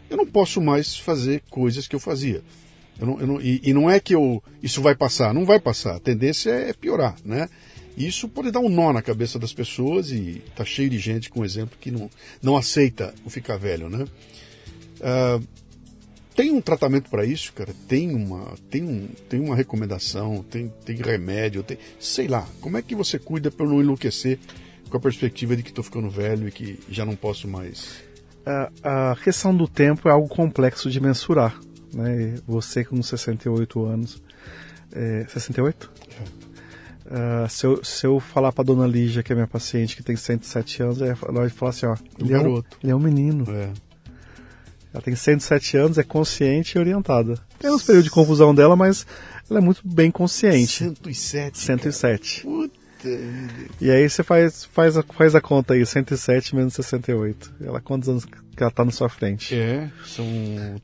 eu não posso mais fazer coisas que eu fazia. Eu não, eu não, e, e, não é que eu, isso vai passar, não vai passar. A tendência é piorar, né? Isso pode dar um nó na cabeça das pessoas e tá cheio de gente com exemplo que não, não aceita o ficar velho, né? Uh, tem um tratamento para isso, cara? Tem uma, tem um, tem uma recomendação, tem, tem remédio, tem, sei lá. Como é que você cuida para não enlouquecer com a perspectiva de que estou ficando velho e que já não posso mais. A, a questão do tempo é algo complexo de mensurar. Né? Você com 68 anos. É, 68? É. Uh, se, eu, se eu falar para dona Lígia, que é minha paciente, que tem 107 anos, ela vai falar assim: ó, ele, é um, ele é um menino. É. Ela tem 107 anos, é consciente e orientada. Tem uns períodos de confusão dela, mas ela é muito bem consciente. 107. 107. Puta e aí você faz, faz, a, faz a conta aí, 107 menos 68. Ela quantos anos que ela tá na sua frente? É, são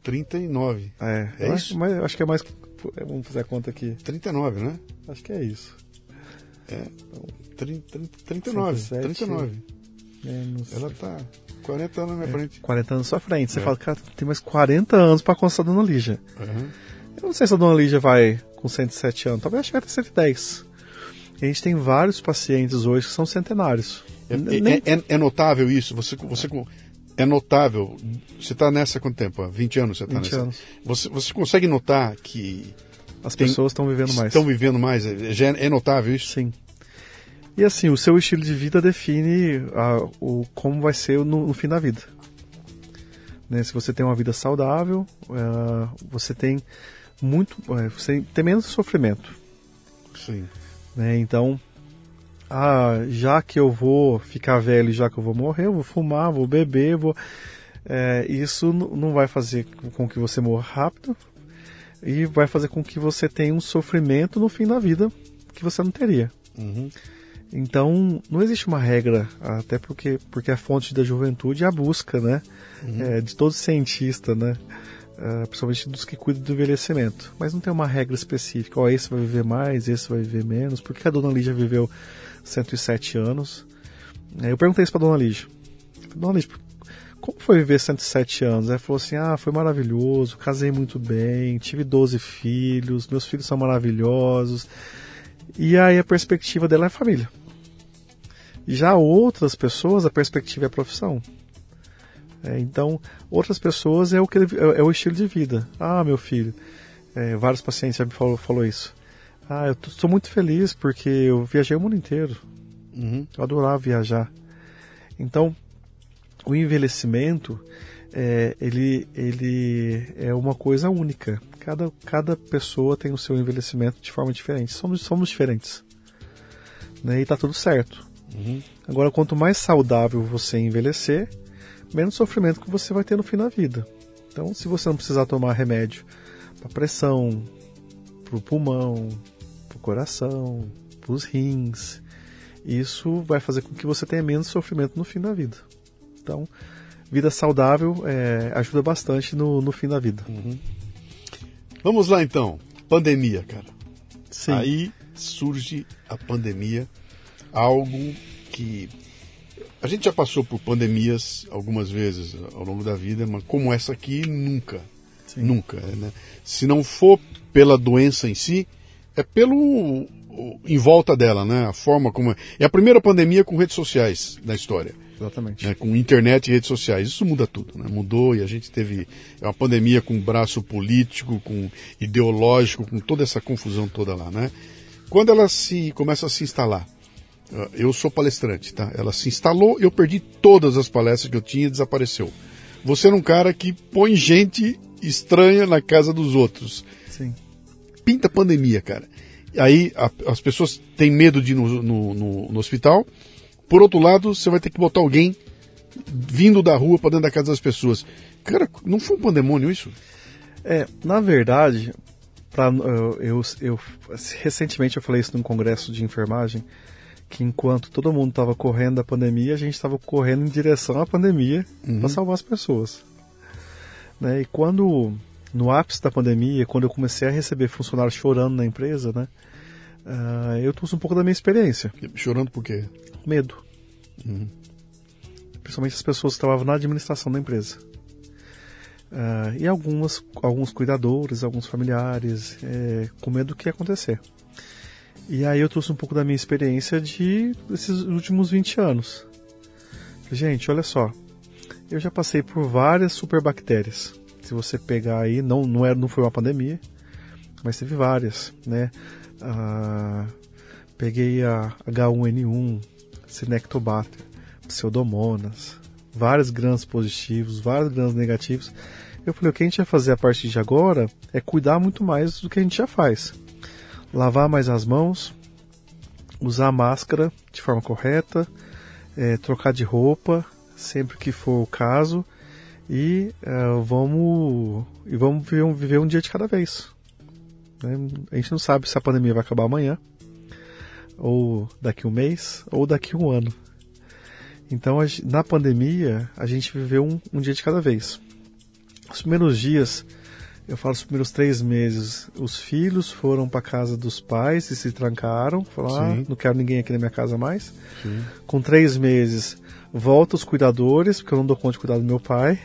39. É, é isso? Mas acho que é mais. Vamos fazer a conta aqui. 39, né? Acho que é isso. É. 30, 39. 107, 39. Menos. Ela tá 40 anos na minha é, frente. 40 anos na sua frente. Você é. fala, cara, tem mais 40 anos pra constar a dona Lígia. Uhum. Eu não sei se a dona Lígia vai com 107 anos. Talvez chegue até 110 a gente tem vários pacientes hoje que são centenários. É, Nem... é, é, é notável isso? Você, você é notável. Você está nessa há quanto tempo? Há 20 anos você está nessa? Anos. Você, você consegue notar que as pessoas estão vivendo mais? Estão vivendo mais. É, já é, é notável isso? Sim. E assim, o seu estilo de vida define a, o, como vai ser no, no fim da vida. Né? Se você tem uma vida saudável, uh, você tem muito, uh, você tem menos sofrimento. Sim. Né? Então, ah, já que eu vou ficar velho, já que eu vou morrer, eu vou fumar, vou beber, vou. É, isso não vai fazer com que você morra rápido e vai fazer com que você tenha um sofrimento no fim da vida que você não teria. Uhum. Então, não existe uma regra, até porque, porque a fonte da juventude é a busca, né? Uhum. É, de todo cientista, né? Uh, principalmente dos que cuidam do envelhecimento. Mas não tem uma regra específica, ó, esse vai viver mais, esse vai viver menos, porque a dona Lígia viveu 107 anos. Eu perguntei isso pra dona Lígia. Dona Lígia, como foi viver 107 anos? Ela falou assim: ah, foi maravilhoso, casei muito bem, tive 12 filhos, meus filhos são maravilhosos. E aí a perspectiva dela é família. Já outras pessoas, a perspectiva é a profissão. É, então, outras pessoas é o que ele, é, é, o estilo de vida. Ah, meu filho, é, vários pacientes já me falou, falou isso. Ah, eu estou muito feliz porque eu viajei o mundo inteiro. Uhum. Eu adorava viajar. Então, o envelhecimento é, ele, ele é uma coisa única. Cada, cada pessoa tem o seu envelhecimento de forma diferente. Somos, somos diferentes. Né? E está tudo certo. Uhum. Agora, quanto mais saudável você envelhecer, menos sofrimento que você vai ter no fim da vida. Então, se você não precisar tomar remédio para pressão, para o pulmão, para o coração, para os rins, isso vai fazer com que você tenha menos sofrimento no fim da vida. Então, vida saudável é, ajuda bastante no, no fim da vida. Uhum. Vamos lá então, pandemia, cara. Sim. Aí surge a pandemia, algo que a gente já passou por pandemias algumas vezes ao longo da vida, mas como essa aqui, nunca. Sim. Nunca. Né? Se não for pela doença em si, é pelo em volta dela, né? A forma como é. É a primeira pandemia com redes sociais na história. Exatamente. Né? Com internet e redes sociais. Isso muda tudo, né? Mudou e a gente teve é uma pandemia com braço político, com ideológico, com toda essa confusão toda lá, né? Quando ela se começa a se instalar, eu sou palestrante, tá? Ela se instalou, eu perdi todas as palestras que eu tinha e desapareceu. Você é um cara que põe gente estranha na casa dos outros. Sim. Pinta pandemia, cara. Aí a, as pessoas têm medo de ir no, no, no, no, hospital. Por outro lado, você vai ter que botar alguém vindo da rua para dentro da casa das pessoas. Cara, não foi um pandemônio isso? É, na verdade, pra, eu, eu, eu recentemente eu falei isso num congresso de enfermagem que enquanto todo mundo estava correndo da pandemia, a gente estava correndo em direção à pandemia uhum. para salvar as pessoas. Né? E quando, no ápice da pandemia, quando eu comecei a receber funcionários chorando na empresa, né? Uh, eu trouxe um pouco da minha experiência. Chorando por quê? Medo. Uhum. Principalmente as pessoas que estavam na administração da empresa. Uh, e algumas, alguns cuidadores, alguns familiares, é, com medo do que ia acontecer. E aí eu trouxe um pouco da minha experiência de esses últimos 20 anos. Gente, olha só. Eu já passei por várias superbactérias. Se você pegar aí, não, não, era, não foi uma pandemia, mas teve várias, né? Ah, peguei a H1N1, Cinectobacter, Pseudomonas, vários grãos positivos, vários grãos negativos. Eu falei, o que a gente vai fazer a partir de agora é cuidar muito mais do que a gente já faz lavar mais as mãos, usar máscara de forma correta, é, trocar de roupa sempre que for o caso e é, vamos e vamos viver um, viver um, dia de cada vez. Né? A gente não sabe se a pandemia vai acabar amanhã ou daqui um mês ou daqui um ano. Então na pandemia a gente viveu um, um dia de cada vez. Os primeiros dias eu falo os primeiros três meses, os filhos foram para casa dos pais e se trancaram, falaram, ah, não quero ninguém aqui na minha casa mais. Sim. Com três meses, volta os cuidadores, porque eu não dou conta de cuidar do meu pai.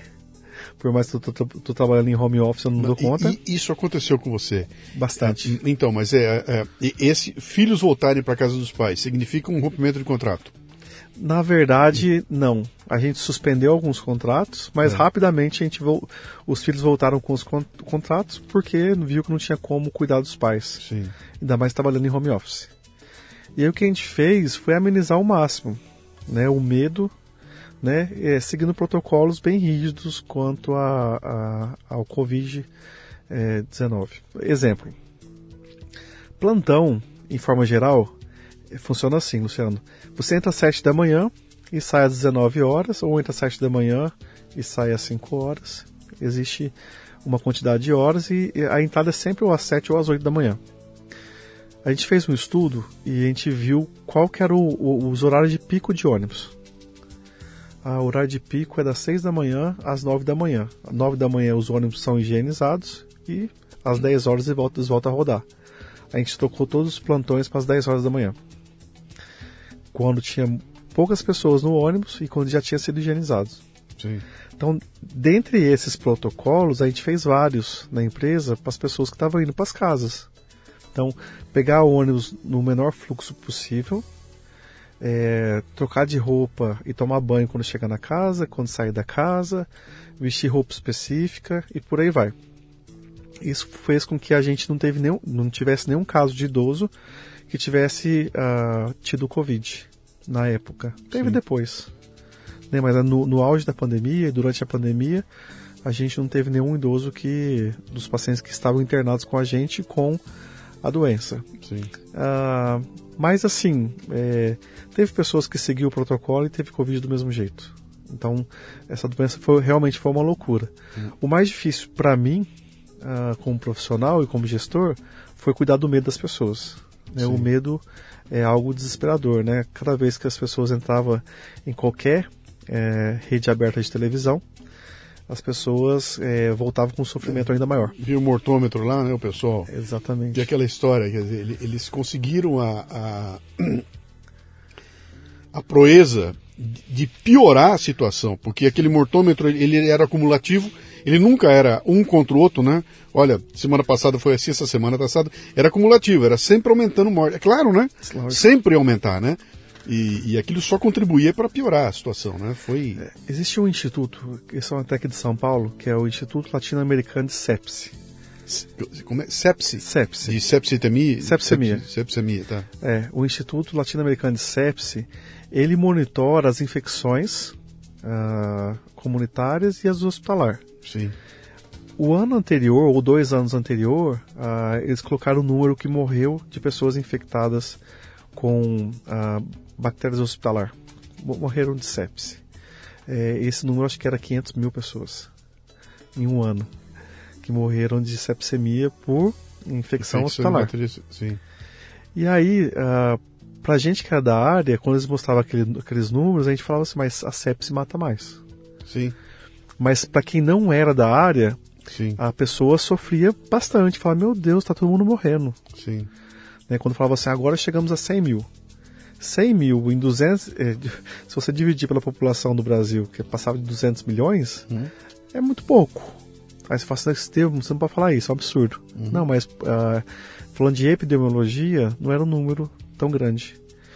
Por mais que eu tô, trabalhando em home office, eu não, não dou conta. E, isso aconteceu com você? Bastante. É, então, mas é, é esse filhos voltarem para casa dos pais significa um rompimento de contrato? Na verdade, não. A gente suspendeu alguns contratos, mas é. rapidamente a gente vo... os filhos voltaram com os contratos porque viu que não tinha como cuidar dos pais. Sim. Ainda mais trabalhando em home office. E aí o que a gente fez foi amenizar ao máximo, né, o medo, né, é, seguindo protocolos bem rígidos quanto a, a ao Covid-19. É, Exemplo. Plantão, em forma geral, funciona assim, Luciano. Você entra às 7 da manhã e sai às 19 horas, ou entra às 7 da manhã e sai às 5 horas. Existe uma quantidade de horas e a entrada é sempre ou às 7 ou às 8 da manhã. A gente fez um estudo e a gente viu qual que era o, o, os horários de pico de ônibus. O horário de pico é das 6 da manhã às 9 da manhã. Às 9 da manhã os ônibus são higienizados e às 10 horas eles voltam a rodar. A gente tocou todos os plantões para as 10 horas da manhã quando tinha poucas pessoas no ônibus e quando já tinha sido higienizados. Sim. Então, dentre esses protocolos, a gente fez vários na empresa para as pessoas que estavam indo para as casas. Então, pegar o ônibus no menor fluxo possível, é, trocar de roupa e tomar banho quando chegar na casa, quando sair da casa, vestir roupa específica e por aí vai. Isso fez com que a gente não, teve nenhum, não tivesse nenhum caso de idoso que tivesse uh, tido Covid na época. Teve Sim. depois. Né? Mas no, no auge da pandemia, durante a pandemia, a gente não teve nenhum idoso que dos pacientes que estavam internados com a gente com a doença. Sim. Uh, mas assim, é, teve pessoas que seguiu o protocolo e teve Covid do mesmo jeito. Então, essa doença foi, realmente foi uma loucura. Hum. O mais difícil para mim, uh, como profissional e como gestor, foi cuidar do medo das pessoas. Né? O medo é algo desesperador, né? Cada vez que as pessoas entravam em qualquer é, rede aberta de televisão, as pessoas é, voltavam com um sofrimento ainda maior. Viu o mortômetro lá, né, o pessoal? Exatamente. E aquela história, quer dizer, eles conseguiram a, a, a proeza de piorar a situação, porque aquele mortômetro ele era acumulativo, ele nunca era um contra o outro, né? Olha, semana passada foi assim, essa semana passada era acumulativo, era sempre aumentando morte. É claro, né? Claro. Sempre aumentar, né? E, e, aquilo só contribuía para piorar a situação, né? Foi. É, existe um instituto, esse é um até aqui de São Paulo, que é o Instituto Latino-Americano de Sepsi. Como é? Sepsi? Sepsi. De sepsitemia? Sepsemia. Sepsemia, tá. É, o Instituto Latino-Americano de Sepsi, ele monitora as infecções uh, comunitárias e as hospitalar. Sim. O ano anterior, ou dois anos anterior, uh, eles colocaram o número que morreu de pessoas infectadas com uh, bactérias hospitalar. Morreram de sepse. É, esse número acho que era 500 mil pessoas em um ano que morreram de sepsemia por infecção, hospitalar. Sim. E aí, uh, pra gente que era da área, quando eles mostravam aquele, aqueles números, a gente falava assim, mas a sepse mata mais. Sim. Mas para quem não era da área, Sim. a pessoa sofria bastante. Falava, meu Deus, tá todo mundo morrendo. Sim. Né, quando falava assim, agora chegamos a 100 mil. 100 mil em 200... É, se você dividir pela população do Brasil, que passava de 200 milhões, hum. é muito pouco. Aí você fala assim, Estevam, você não pode falar isso, é um absurdo. Uhum. Não, mas uh, falando de epidemiologia, não era um número tão grande.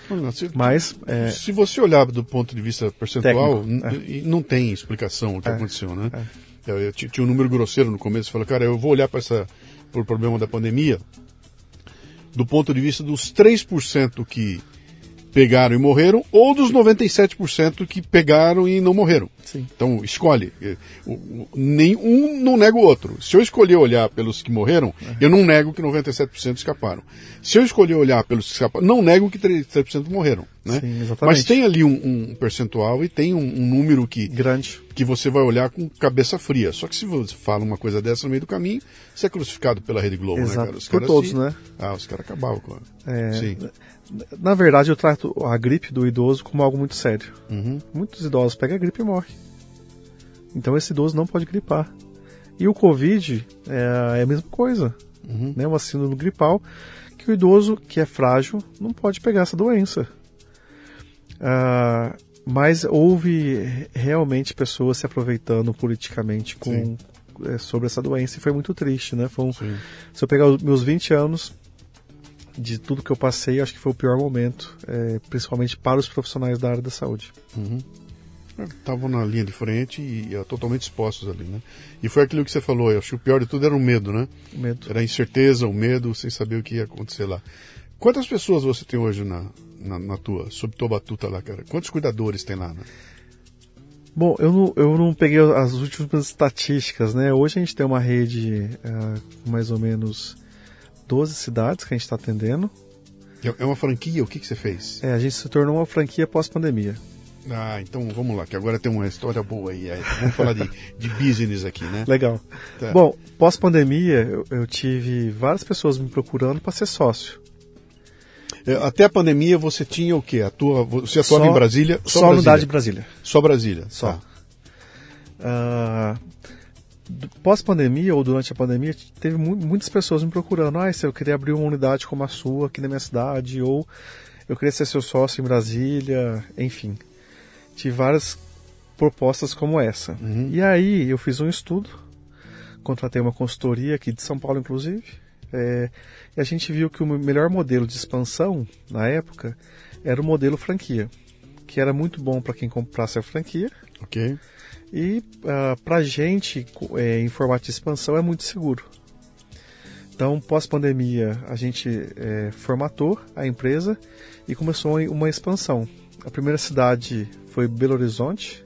Não, se, mas é, se você olhar do ponto de vista percentual, é. não tem explicação o que é. aconteceu, né? É. Eu, eu, tinha um número grosseiro no começo, falei, cara, eu vou olhar para essa por problema da pandemia do ponto de vista dos 3% que pegaram e morreram, ou dos 97% que pegaram e não morreram. Sim. Então, escolhe. Nenhum não nega o outro. Se eu escolher olhar pelos que morreram, uhum. eu não nego que 97% escaparam. Se eu escolher olhar pelos que escaparam, não nego que 37% morreram. Né? Sim, Mas tem ali um, um percentual e tem um, um, número que, Grande. que você vai olhar com cabeça fria. Só que se você fala uma coisa dessa no meio do caminho, você é crucificado pela Rede Globo, Exato. né, cara? Os Por todos, se... né? Ah, os caras acabavam com é... Sim. Na verdade, eu trato a gripe do idoso como algo muito sério. Uhum. Muitos idosos pegam a gripe e morrem. Então esse idoso não pode gripar. E o Covid é, é a mesma coisa. Uhum. Né? Uma síndrome gripal que o idoso que é frágil não pode pegar essa doença. Ah, mas houve realmente pessoas se aproveitando politicamente com, é, sobre essa doença e foi muito triste, né? Foi um, se eu pegar os meus 20 anos, de tudo que eu passei, acho que foi o pior momento, é, principalmente para os profissionais da área da saúde. Uhum. Estavam na linha de frente e, e, totalmente expostos ali, né? E foi aquilo que você falou, eu acho que o pior de tudo era o medo, né? O medo. Era a incerteza, o medo, sem saber o que ia acontecer lá. Quantas pessoas você tem hoje na, na, na tua, sob tua batuta lá, cara? Quantos cuidadores tem lá, né? Bom, eu não, eu não peguei as últimas estatísticas, né? Hoje a gente tem uma rede uh, mais ou menos 12 cidades que a gente está atendendo. É, é uma franquia? O que, que você fez? É, a gente se tornou uma franquia pós-pandemia. Ah, então vamos lá, que agora tem uma história boa aí. Vamos falar de, de business aqui, né? Legal. Tá. Bom, pós-pandemia, eu, eu, tive várias pessoas me procurando para ser sócio. É, até a pandemia você tinha o quê? A tua, você atuava só, em Brasília? Só, só unidade de Brasília. Só Brasília? Só. Tá. Uh, pós-pandemia ou durante a pandemia, teve mu muitas pessoas me procurando. Ah, se eu queria abrir uma unidade como a sua aqui na minha cidade, ou eu queria ser seu sócio em Brasília, enfim. Tive várias propostas como essa. Uhum. E aí eu fiz um estudo, contratei uma consultoria aqui de São Paulo, inclusive, é, e a gente viu que o melhor modelo de expansão na época era o modelo franquia, que era muito bom para quem comprasse a franquia. Ok e uh, ah, para a gente, é, em formato de expansão, é muito seguro. Então, pós-pandemia, a gente é, formatou a empresa e começou uma expansão. A primeira cidade foi Belo Horizonte,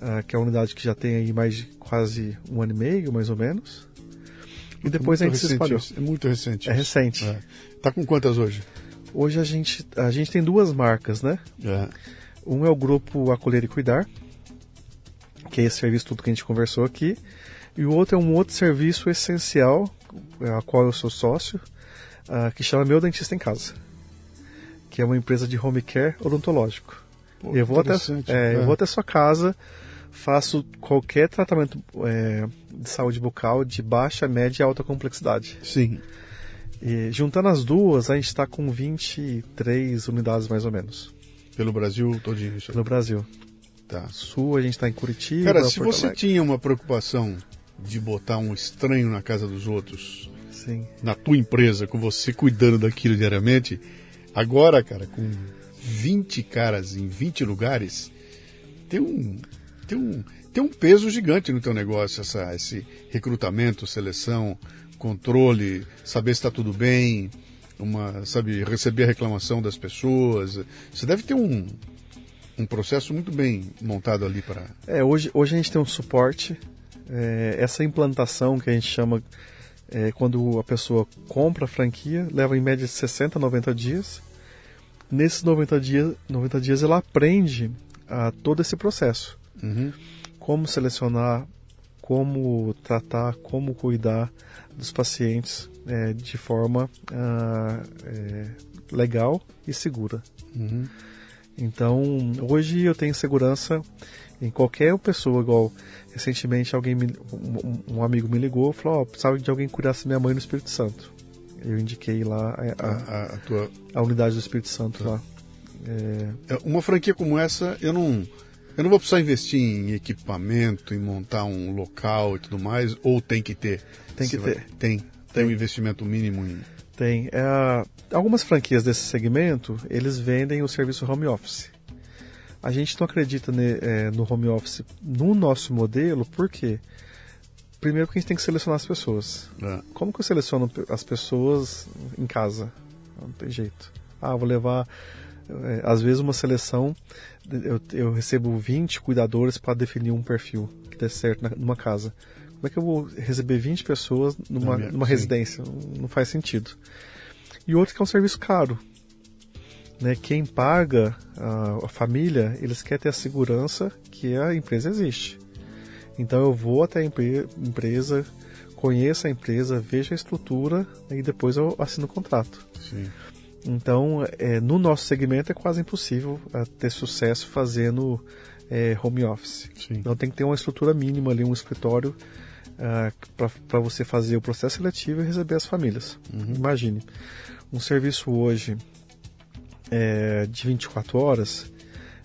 uh, que é uma unidade que já tem aí mais de quase um ano e meio, mais ou menos. E depois é a gente se espalhou. É muito recente. É recente. É. Tá com quantas hoje? Hoje a gente, a gente tem duas marcas, né? É. Um é o grupo Acolher e Cuidar, que é esse serviço tudo que a gente conversou aqui. E o outro é um outro serviço essencial, a qual eu sou sócio, uh, que chama Meu Dentista em Casa, que é uma empresa de home care odontológico. Pô, eu, vou até, é, é. eu vou até sua casa, faço qualquer tratamento é, de saúde bucal de baixa, média e alta complexidade. Sim. E juntando as duas, a gente está com 23 unidades mais ou menos. Pelo Brasil todinho. Pelo Brasil. Tá. Sul, a gente está em Curitiba. Cara, se Porto você Alegre. tinha uma preocupação de botar um estranho na casa dos outros, Sim. na tua empresa, com você cuidando daquilo diariamente, agora, cara, com 20 caras em 20 lugares, tem um, tem um, tem um peso gigante no teu negócio, essa, esse recrutamento, seleção, controle, saber se está tudo bem, uma, sabe, receber a reclamação das pessoas. Você deve ter um, um processo muito bem montado ali para. É, hoje, hoje a gente tem um suporte. é, essa implantação que a gente chama é, quando a pessoa compra a franquia, leva em média 60 a 90 dias. Nesses 90 dias, 90 dias ela aprende a todo esse processo. Uhum. Como selecionar, como tratar, como cuidar dos pacientes é, de forma ah, é, legal e segura. Uhum. Então, hoje eu tenho segurança em qualquer pessoa, igual recentemente alguém me- um, um amigo me ligou e falou, ó, precisava de alguém que minha mãe no Espírito Santo. Eu indiquei lá a, A, a- a- tua a unidade do Espírito Santo lá. É, Uma franquia como essa, eu não, eu não vou precisar investir em equipamento, em montar um local e tudo mais, ou tem que ter? Tem que Você vai- ter. Tem. Tem um investimento mínimo em. Tem. É, algumas franquias desse segmento, eles vendem o serviço home office. A gente não acredita ne- é, no home office no nosso modelo, por quê? Primeiro porque a gente tem que selecionar as pessoas. É. Como que eu seleciono as pessoas em casa? Não tem jeito. Ah, vou levar. é, às vezes, uma seleção, eu, eu recebo 20 cuidadores para definir um perfil que dê certo na- numa casa. Como é que eu vou receber 20 pessoas numa, minha- numa sim. residência? Não, faz sentido. E outro que é um serviço caro. Né? Quem paga, a, a família, eles querem ter a segurança que a empresa existe. Então eu vou até a empre- empresa, conheço a empresa, vejo a estrutura e depois eu assino o contrato. Sim. Então, é, no nosso segmento é quase impossível é, ter sucesso fazendo é, home office. Sim. Então tem que ter uma estrutura mínima ali, um escritório para você fazer o processo seletivo e receber as famílias. Imagine, um serviço hoje é, de 24 horas,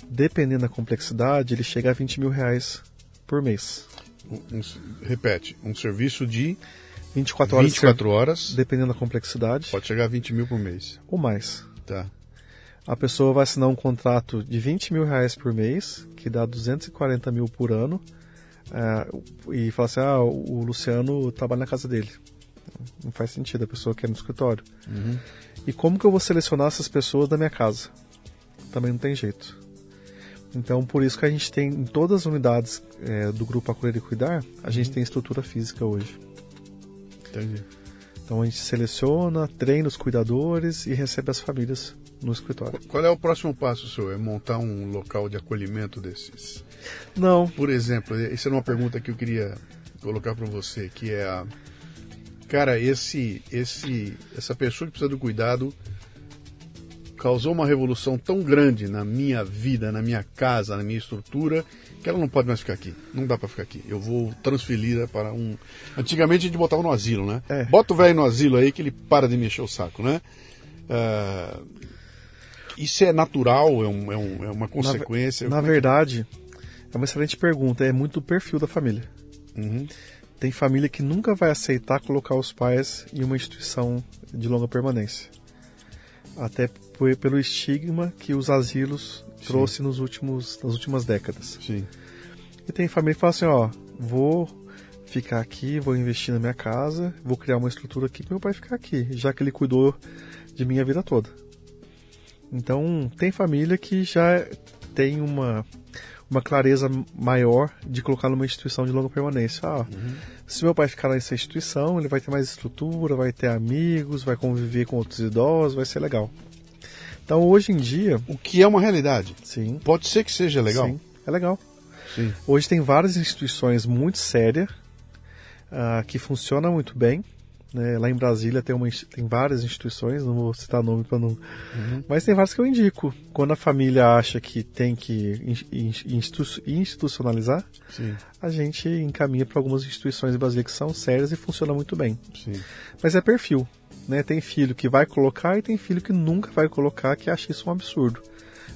dependendo da complexidade, ele chega a 20 mil reais por mês. Um- um- repete, um serviço de 24 horas, de 24 horas dependendo da complexidade, pode chegar a 20 mil por mês. ou mais. Tá. A pessoa vai assinar um contrato de 20 mil reais por mês, que dá 240 mil por ano, ah, e fala assim, ah, o Luciano trabalha na casa dele. Não faz sentido, a pessoa quer no escritório. E como que eu vou selecionar essas pessoas da minha casa? Também não tem jeito. Então, por isso que a gente tem em todas as unidades eh, do grupo Acolher e Cuidar, a gente tem estrutura física hoje. Entendi. Então a gente seleciona, treina os cuidadores e recebe as famílias no escritório. Qual é o próximo passo, senhor? É montar um local de acolhimento desses? Não, Por exemplo, essa é uma pergunta que eu queria colocar para você, que é a cara, esse esse essa pessoa que precisa do cuidado causou uma revolução tão grande na minha vida, na minha casa, na minha estrutura, que ela não pode mais ficar aqui. Não dá para ficar aqui. Eu vou transferi-la para um. Antigamente a gente botava no asilo, né? É. Bota o velho no asilo aí que ele para de mexer o saco, né? Ah, isso é natural, é, um- é um- é uma consequência. Na verdade, é uma excelente pergunta. É muito do perfil da família. Uhum. Tem família que nunca vai aceitar colocar os pais em uma instituição de longa permanência. Até por- pelo estigma que os asilos trouxe nos últimos, nas últimas décadas. Sim. E tem família que fala assim, ó, vou ficar aqui, vou investir na minha casa, vou criar uma estrutura aqui para meu pai ficar aqui, já que ele cuidou de minha vida toda. Então, tem família que já tem uma, uma clareza maior de colocar numa instituição de longa permanência. Ah, se meu pai ficar nessa instituição, ele vai ter mais estrutura, vai ter amigos, vai conviver com outros idosos, vai ser legal. Então, hoje em dia, O que é uma realidade. sim, Pode ser que seja legal. sim, é legal. Sim. Hoje tem várias instituições muito sérias ah, que funcionam muito bem. Né? Lá em Brasília tem, uma, tem várias instituições, não vou citar nome para não. Mas tem várias que eu indico. Quando a família acha que tem que in- in- institu- institucionalizar, Sim. a gente encaminha para algumas instituições em Brasília que são sérias e funcionam muito bem. Sim. Mas é perfil. né? Tem filho que vai colocar e tem filho que nunca vai colocar, que acha isso um absurdo.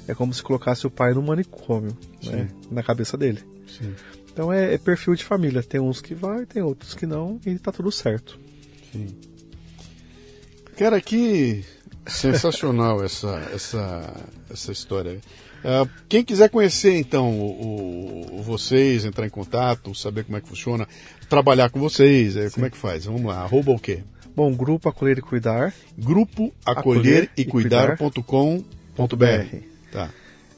É como se colocasse o pai no manicômio, né? Na cabeça dele. Sim. Então é, é, perfil de família. Tem uns que vai, tem outros que não, e tá tudo certo. Sim. Cara, que sensacional essa, essa, essa história. Uh, quem quiser conhecer então o, o, vocês, entrar em contato, saber como é que funciona, trabalhar com vocês, é, como é que faz? Vamos lá, arroba o quê? Bom, Grupo Acolher e Cuidar. Grupo Acolher, Acolher e Cuidar.com.br. Tá.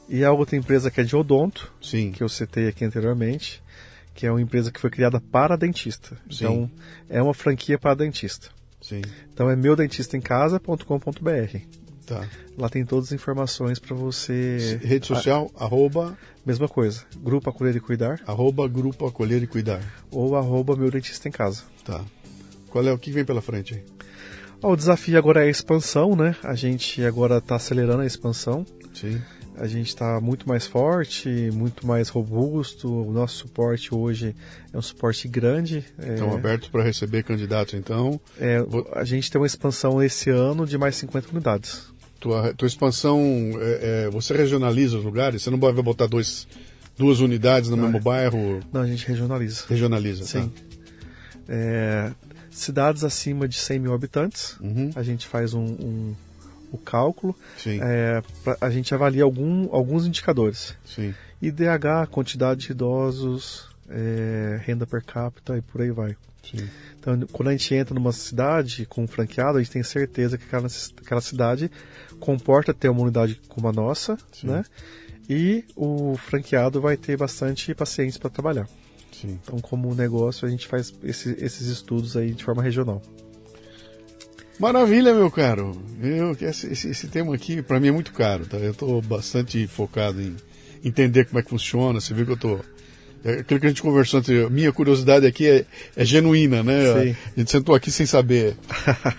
E a outra empresa que é de Odonto, Sim. que eu citei aqui anteriormente, que é uma empresa que foi criada para dentista. Sim. Então, é uma franquia para dentista. Sim. Então é meudentistaemcasa.com.br. Tá. Lá tem todas as informações para você. Rede social, a... arroba. Mesma coisa. Grupo Acolher e Cuidar. Arroba Grupo Acolher e Cuidar. Ou arroba Meu Dentista em Casa. Tá. Qual é o que vem pela frente aí? o desafio agora é a expansão, né? A gente agora está acelerando a expansão. Sim. A gente está muito mais forte, muito mais robusto. O nosso suporte hoje é um suporte grande. Estão é... abertos para receber candidatos, então? É, a gente tem uma expansão esse ano de mais 50 unidades. Tua, tua expansão, é, é, você regionaliza os lugares? Você não vai botar dois, duas unidades no não, mesmo bairro? Não, a gente regionaliza. Regionaliza, tá. Sim. Tá. cidades acima de 100 mil habitantes, uhum. a gente faz um, um o cálculo. É, pra, a gente avalia algum, alguns indicadores. Sim. IDH, quantidade de idosos, é, renda per capita e por aí vai. Sim. Então, quando a gente entra numa cidade com um franqueado, a gente tem certeza que aquela, aquela cidade comporta ter uma unidade como a nossa, Sim. né? E o franqueado vai ter bastante pacientes para trabalhar. Sim. Então, como negócio, a gente faz esse, esses estudos aí de forma regional. Maravilha, meu caro. Eu, esse, esse, esse tema aqui, para mim, é muito caro. Tá? Eu estou bastante focado em entender como é que funciona. Você viu que eu estou. É aquilo que a gente conversou antes, minha curiosidade aqui é, é genuína, né? Sim. A gente sentou aqui sem saber,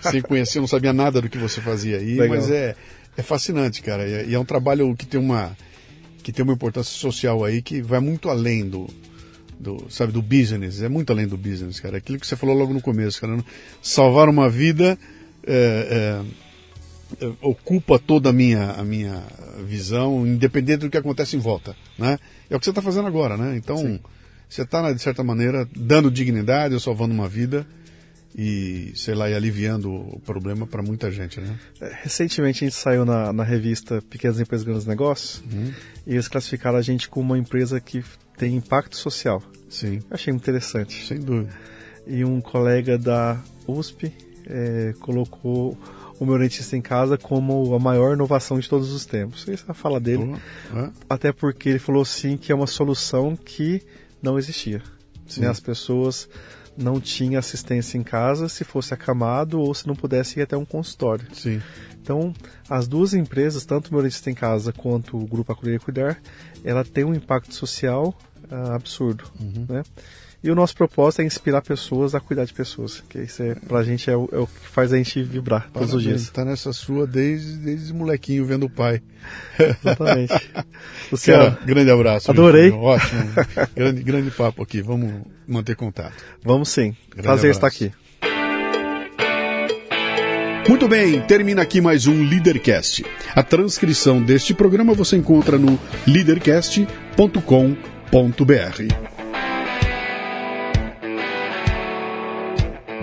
sem conhecer, não sabia nada do que você fazia aí, Legal. mas é, é fascinante, cara. E é um trabalho que tem uma que tem uma importância social aí que vai muito além do, do, sabe, do business, é muito além do business, cara. Aquilo que você falou logo no começo, cara. Salvar uma vida é, é, é, ocupa toda a minha, a minha visão, independente do que acontece em volta, né? É o que você está fazendo agora, né? Então, Sim. você está, de certa maneira, dando dignidade, ou salvando uma vida e, sei lá, e aliviando o problema para muita gente, né? É, recentemente a gente saiu na, na revista Pequenas Empresas Grandes Negócios uhum. e eles classificaram a gente como uma empresa que tem impacto social. Sim. Eu achei interessante. Sem dúvida. E um colega da USP é, colocou o meu dentista em casa como a maior inovação de todos os tempos. Essa é a fala dele. Uhum. Até porque ele falou sim que é uma solução que não existia. Né? As pessoas não tinham assistência em casa se fosse acamado ou se não pudesse ir até um consultório. Sim. Então, as duas empresas, tanto o meu dentista em casa quanto o Grupo Acolher e Cuidar, ela tem um impacto social uh, absurdo. Uhum. Né? E o nosso propósito é inspirar pessoas a cuidar de pessoas. Que isso é, pra gente é o, é o que faz a gente vibrar Parabéns, todos os dias. Tá nessa sua desde, desde molequinho vendo o pai. Exatamente. Luciano, Cara, grande abraço. Adorei. Ótimo. grande, grande papo aqui. Vamos manter contato. Vamos sim. Grande Prazer abraço. estar aqui. Muito bem, termina aqui mais um Leadercast. A transcrição deste programa você encontra no leadercast.com.br.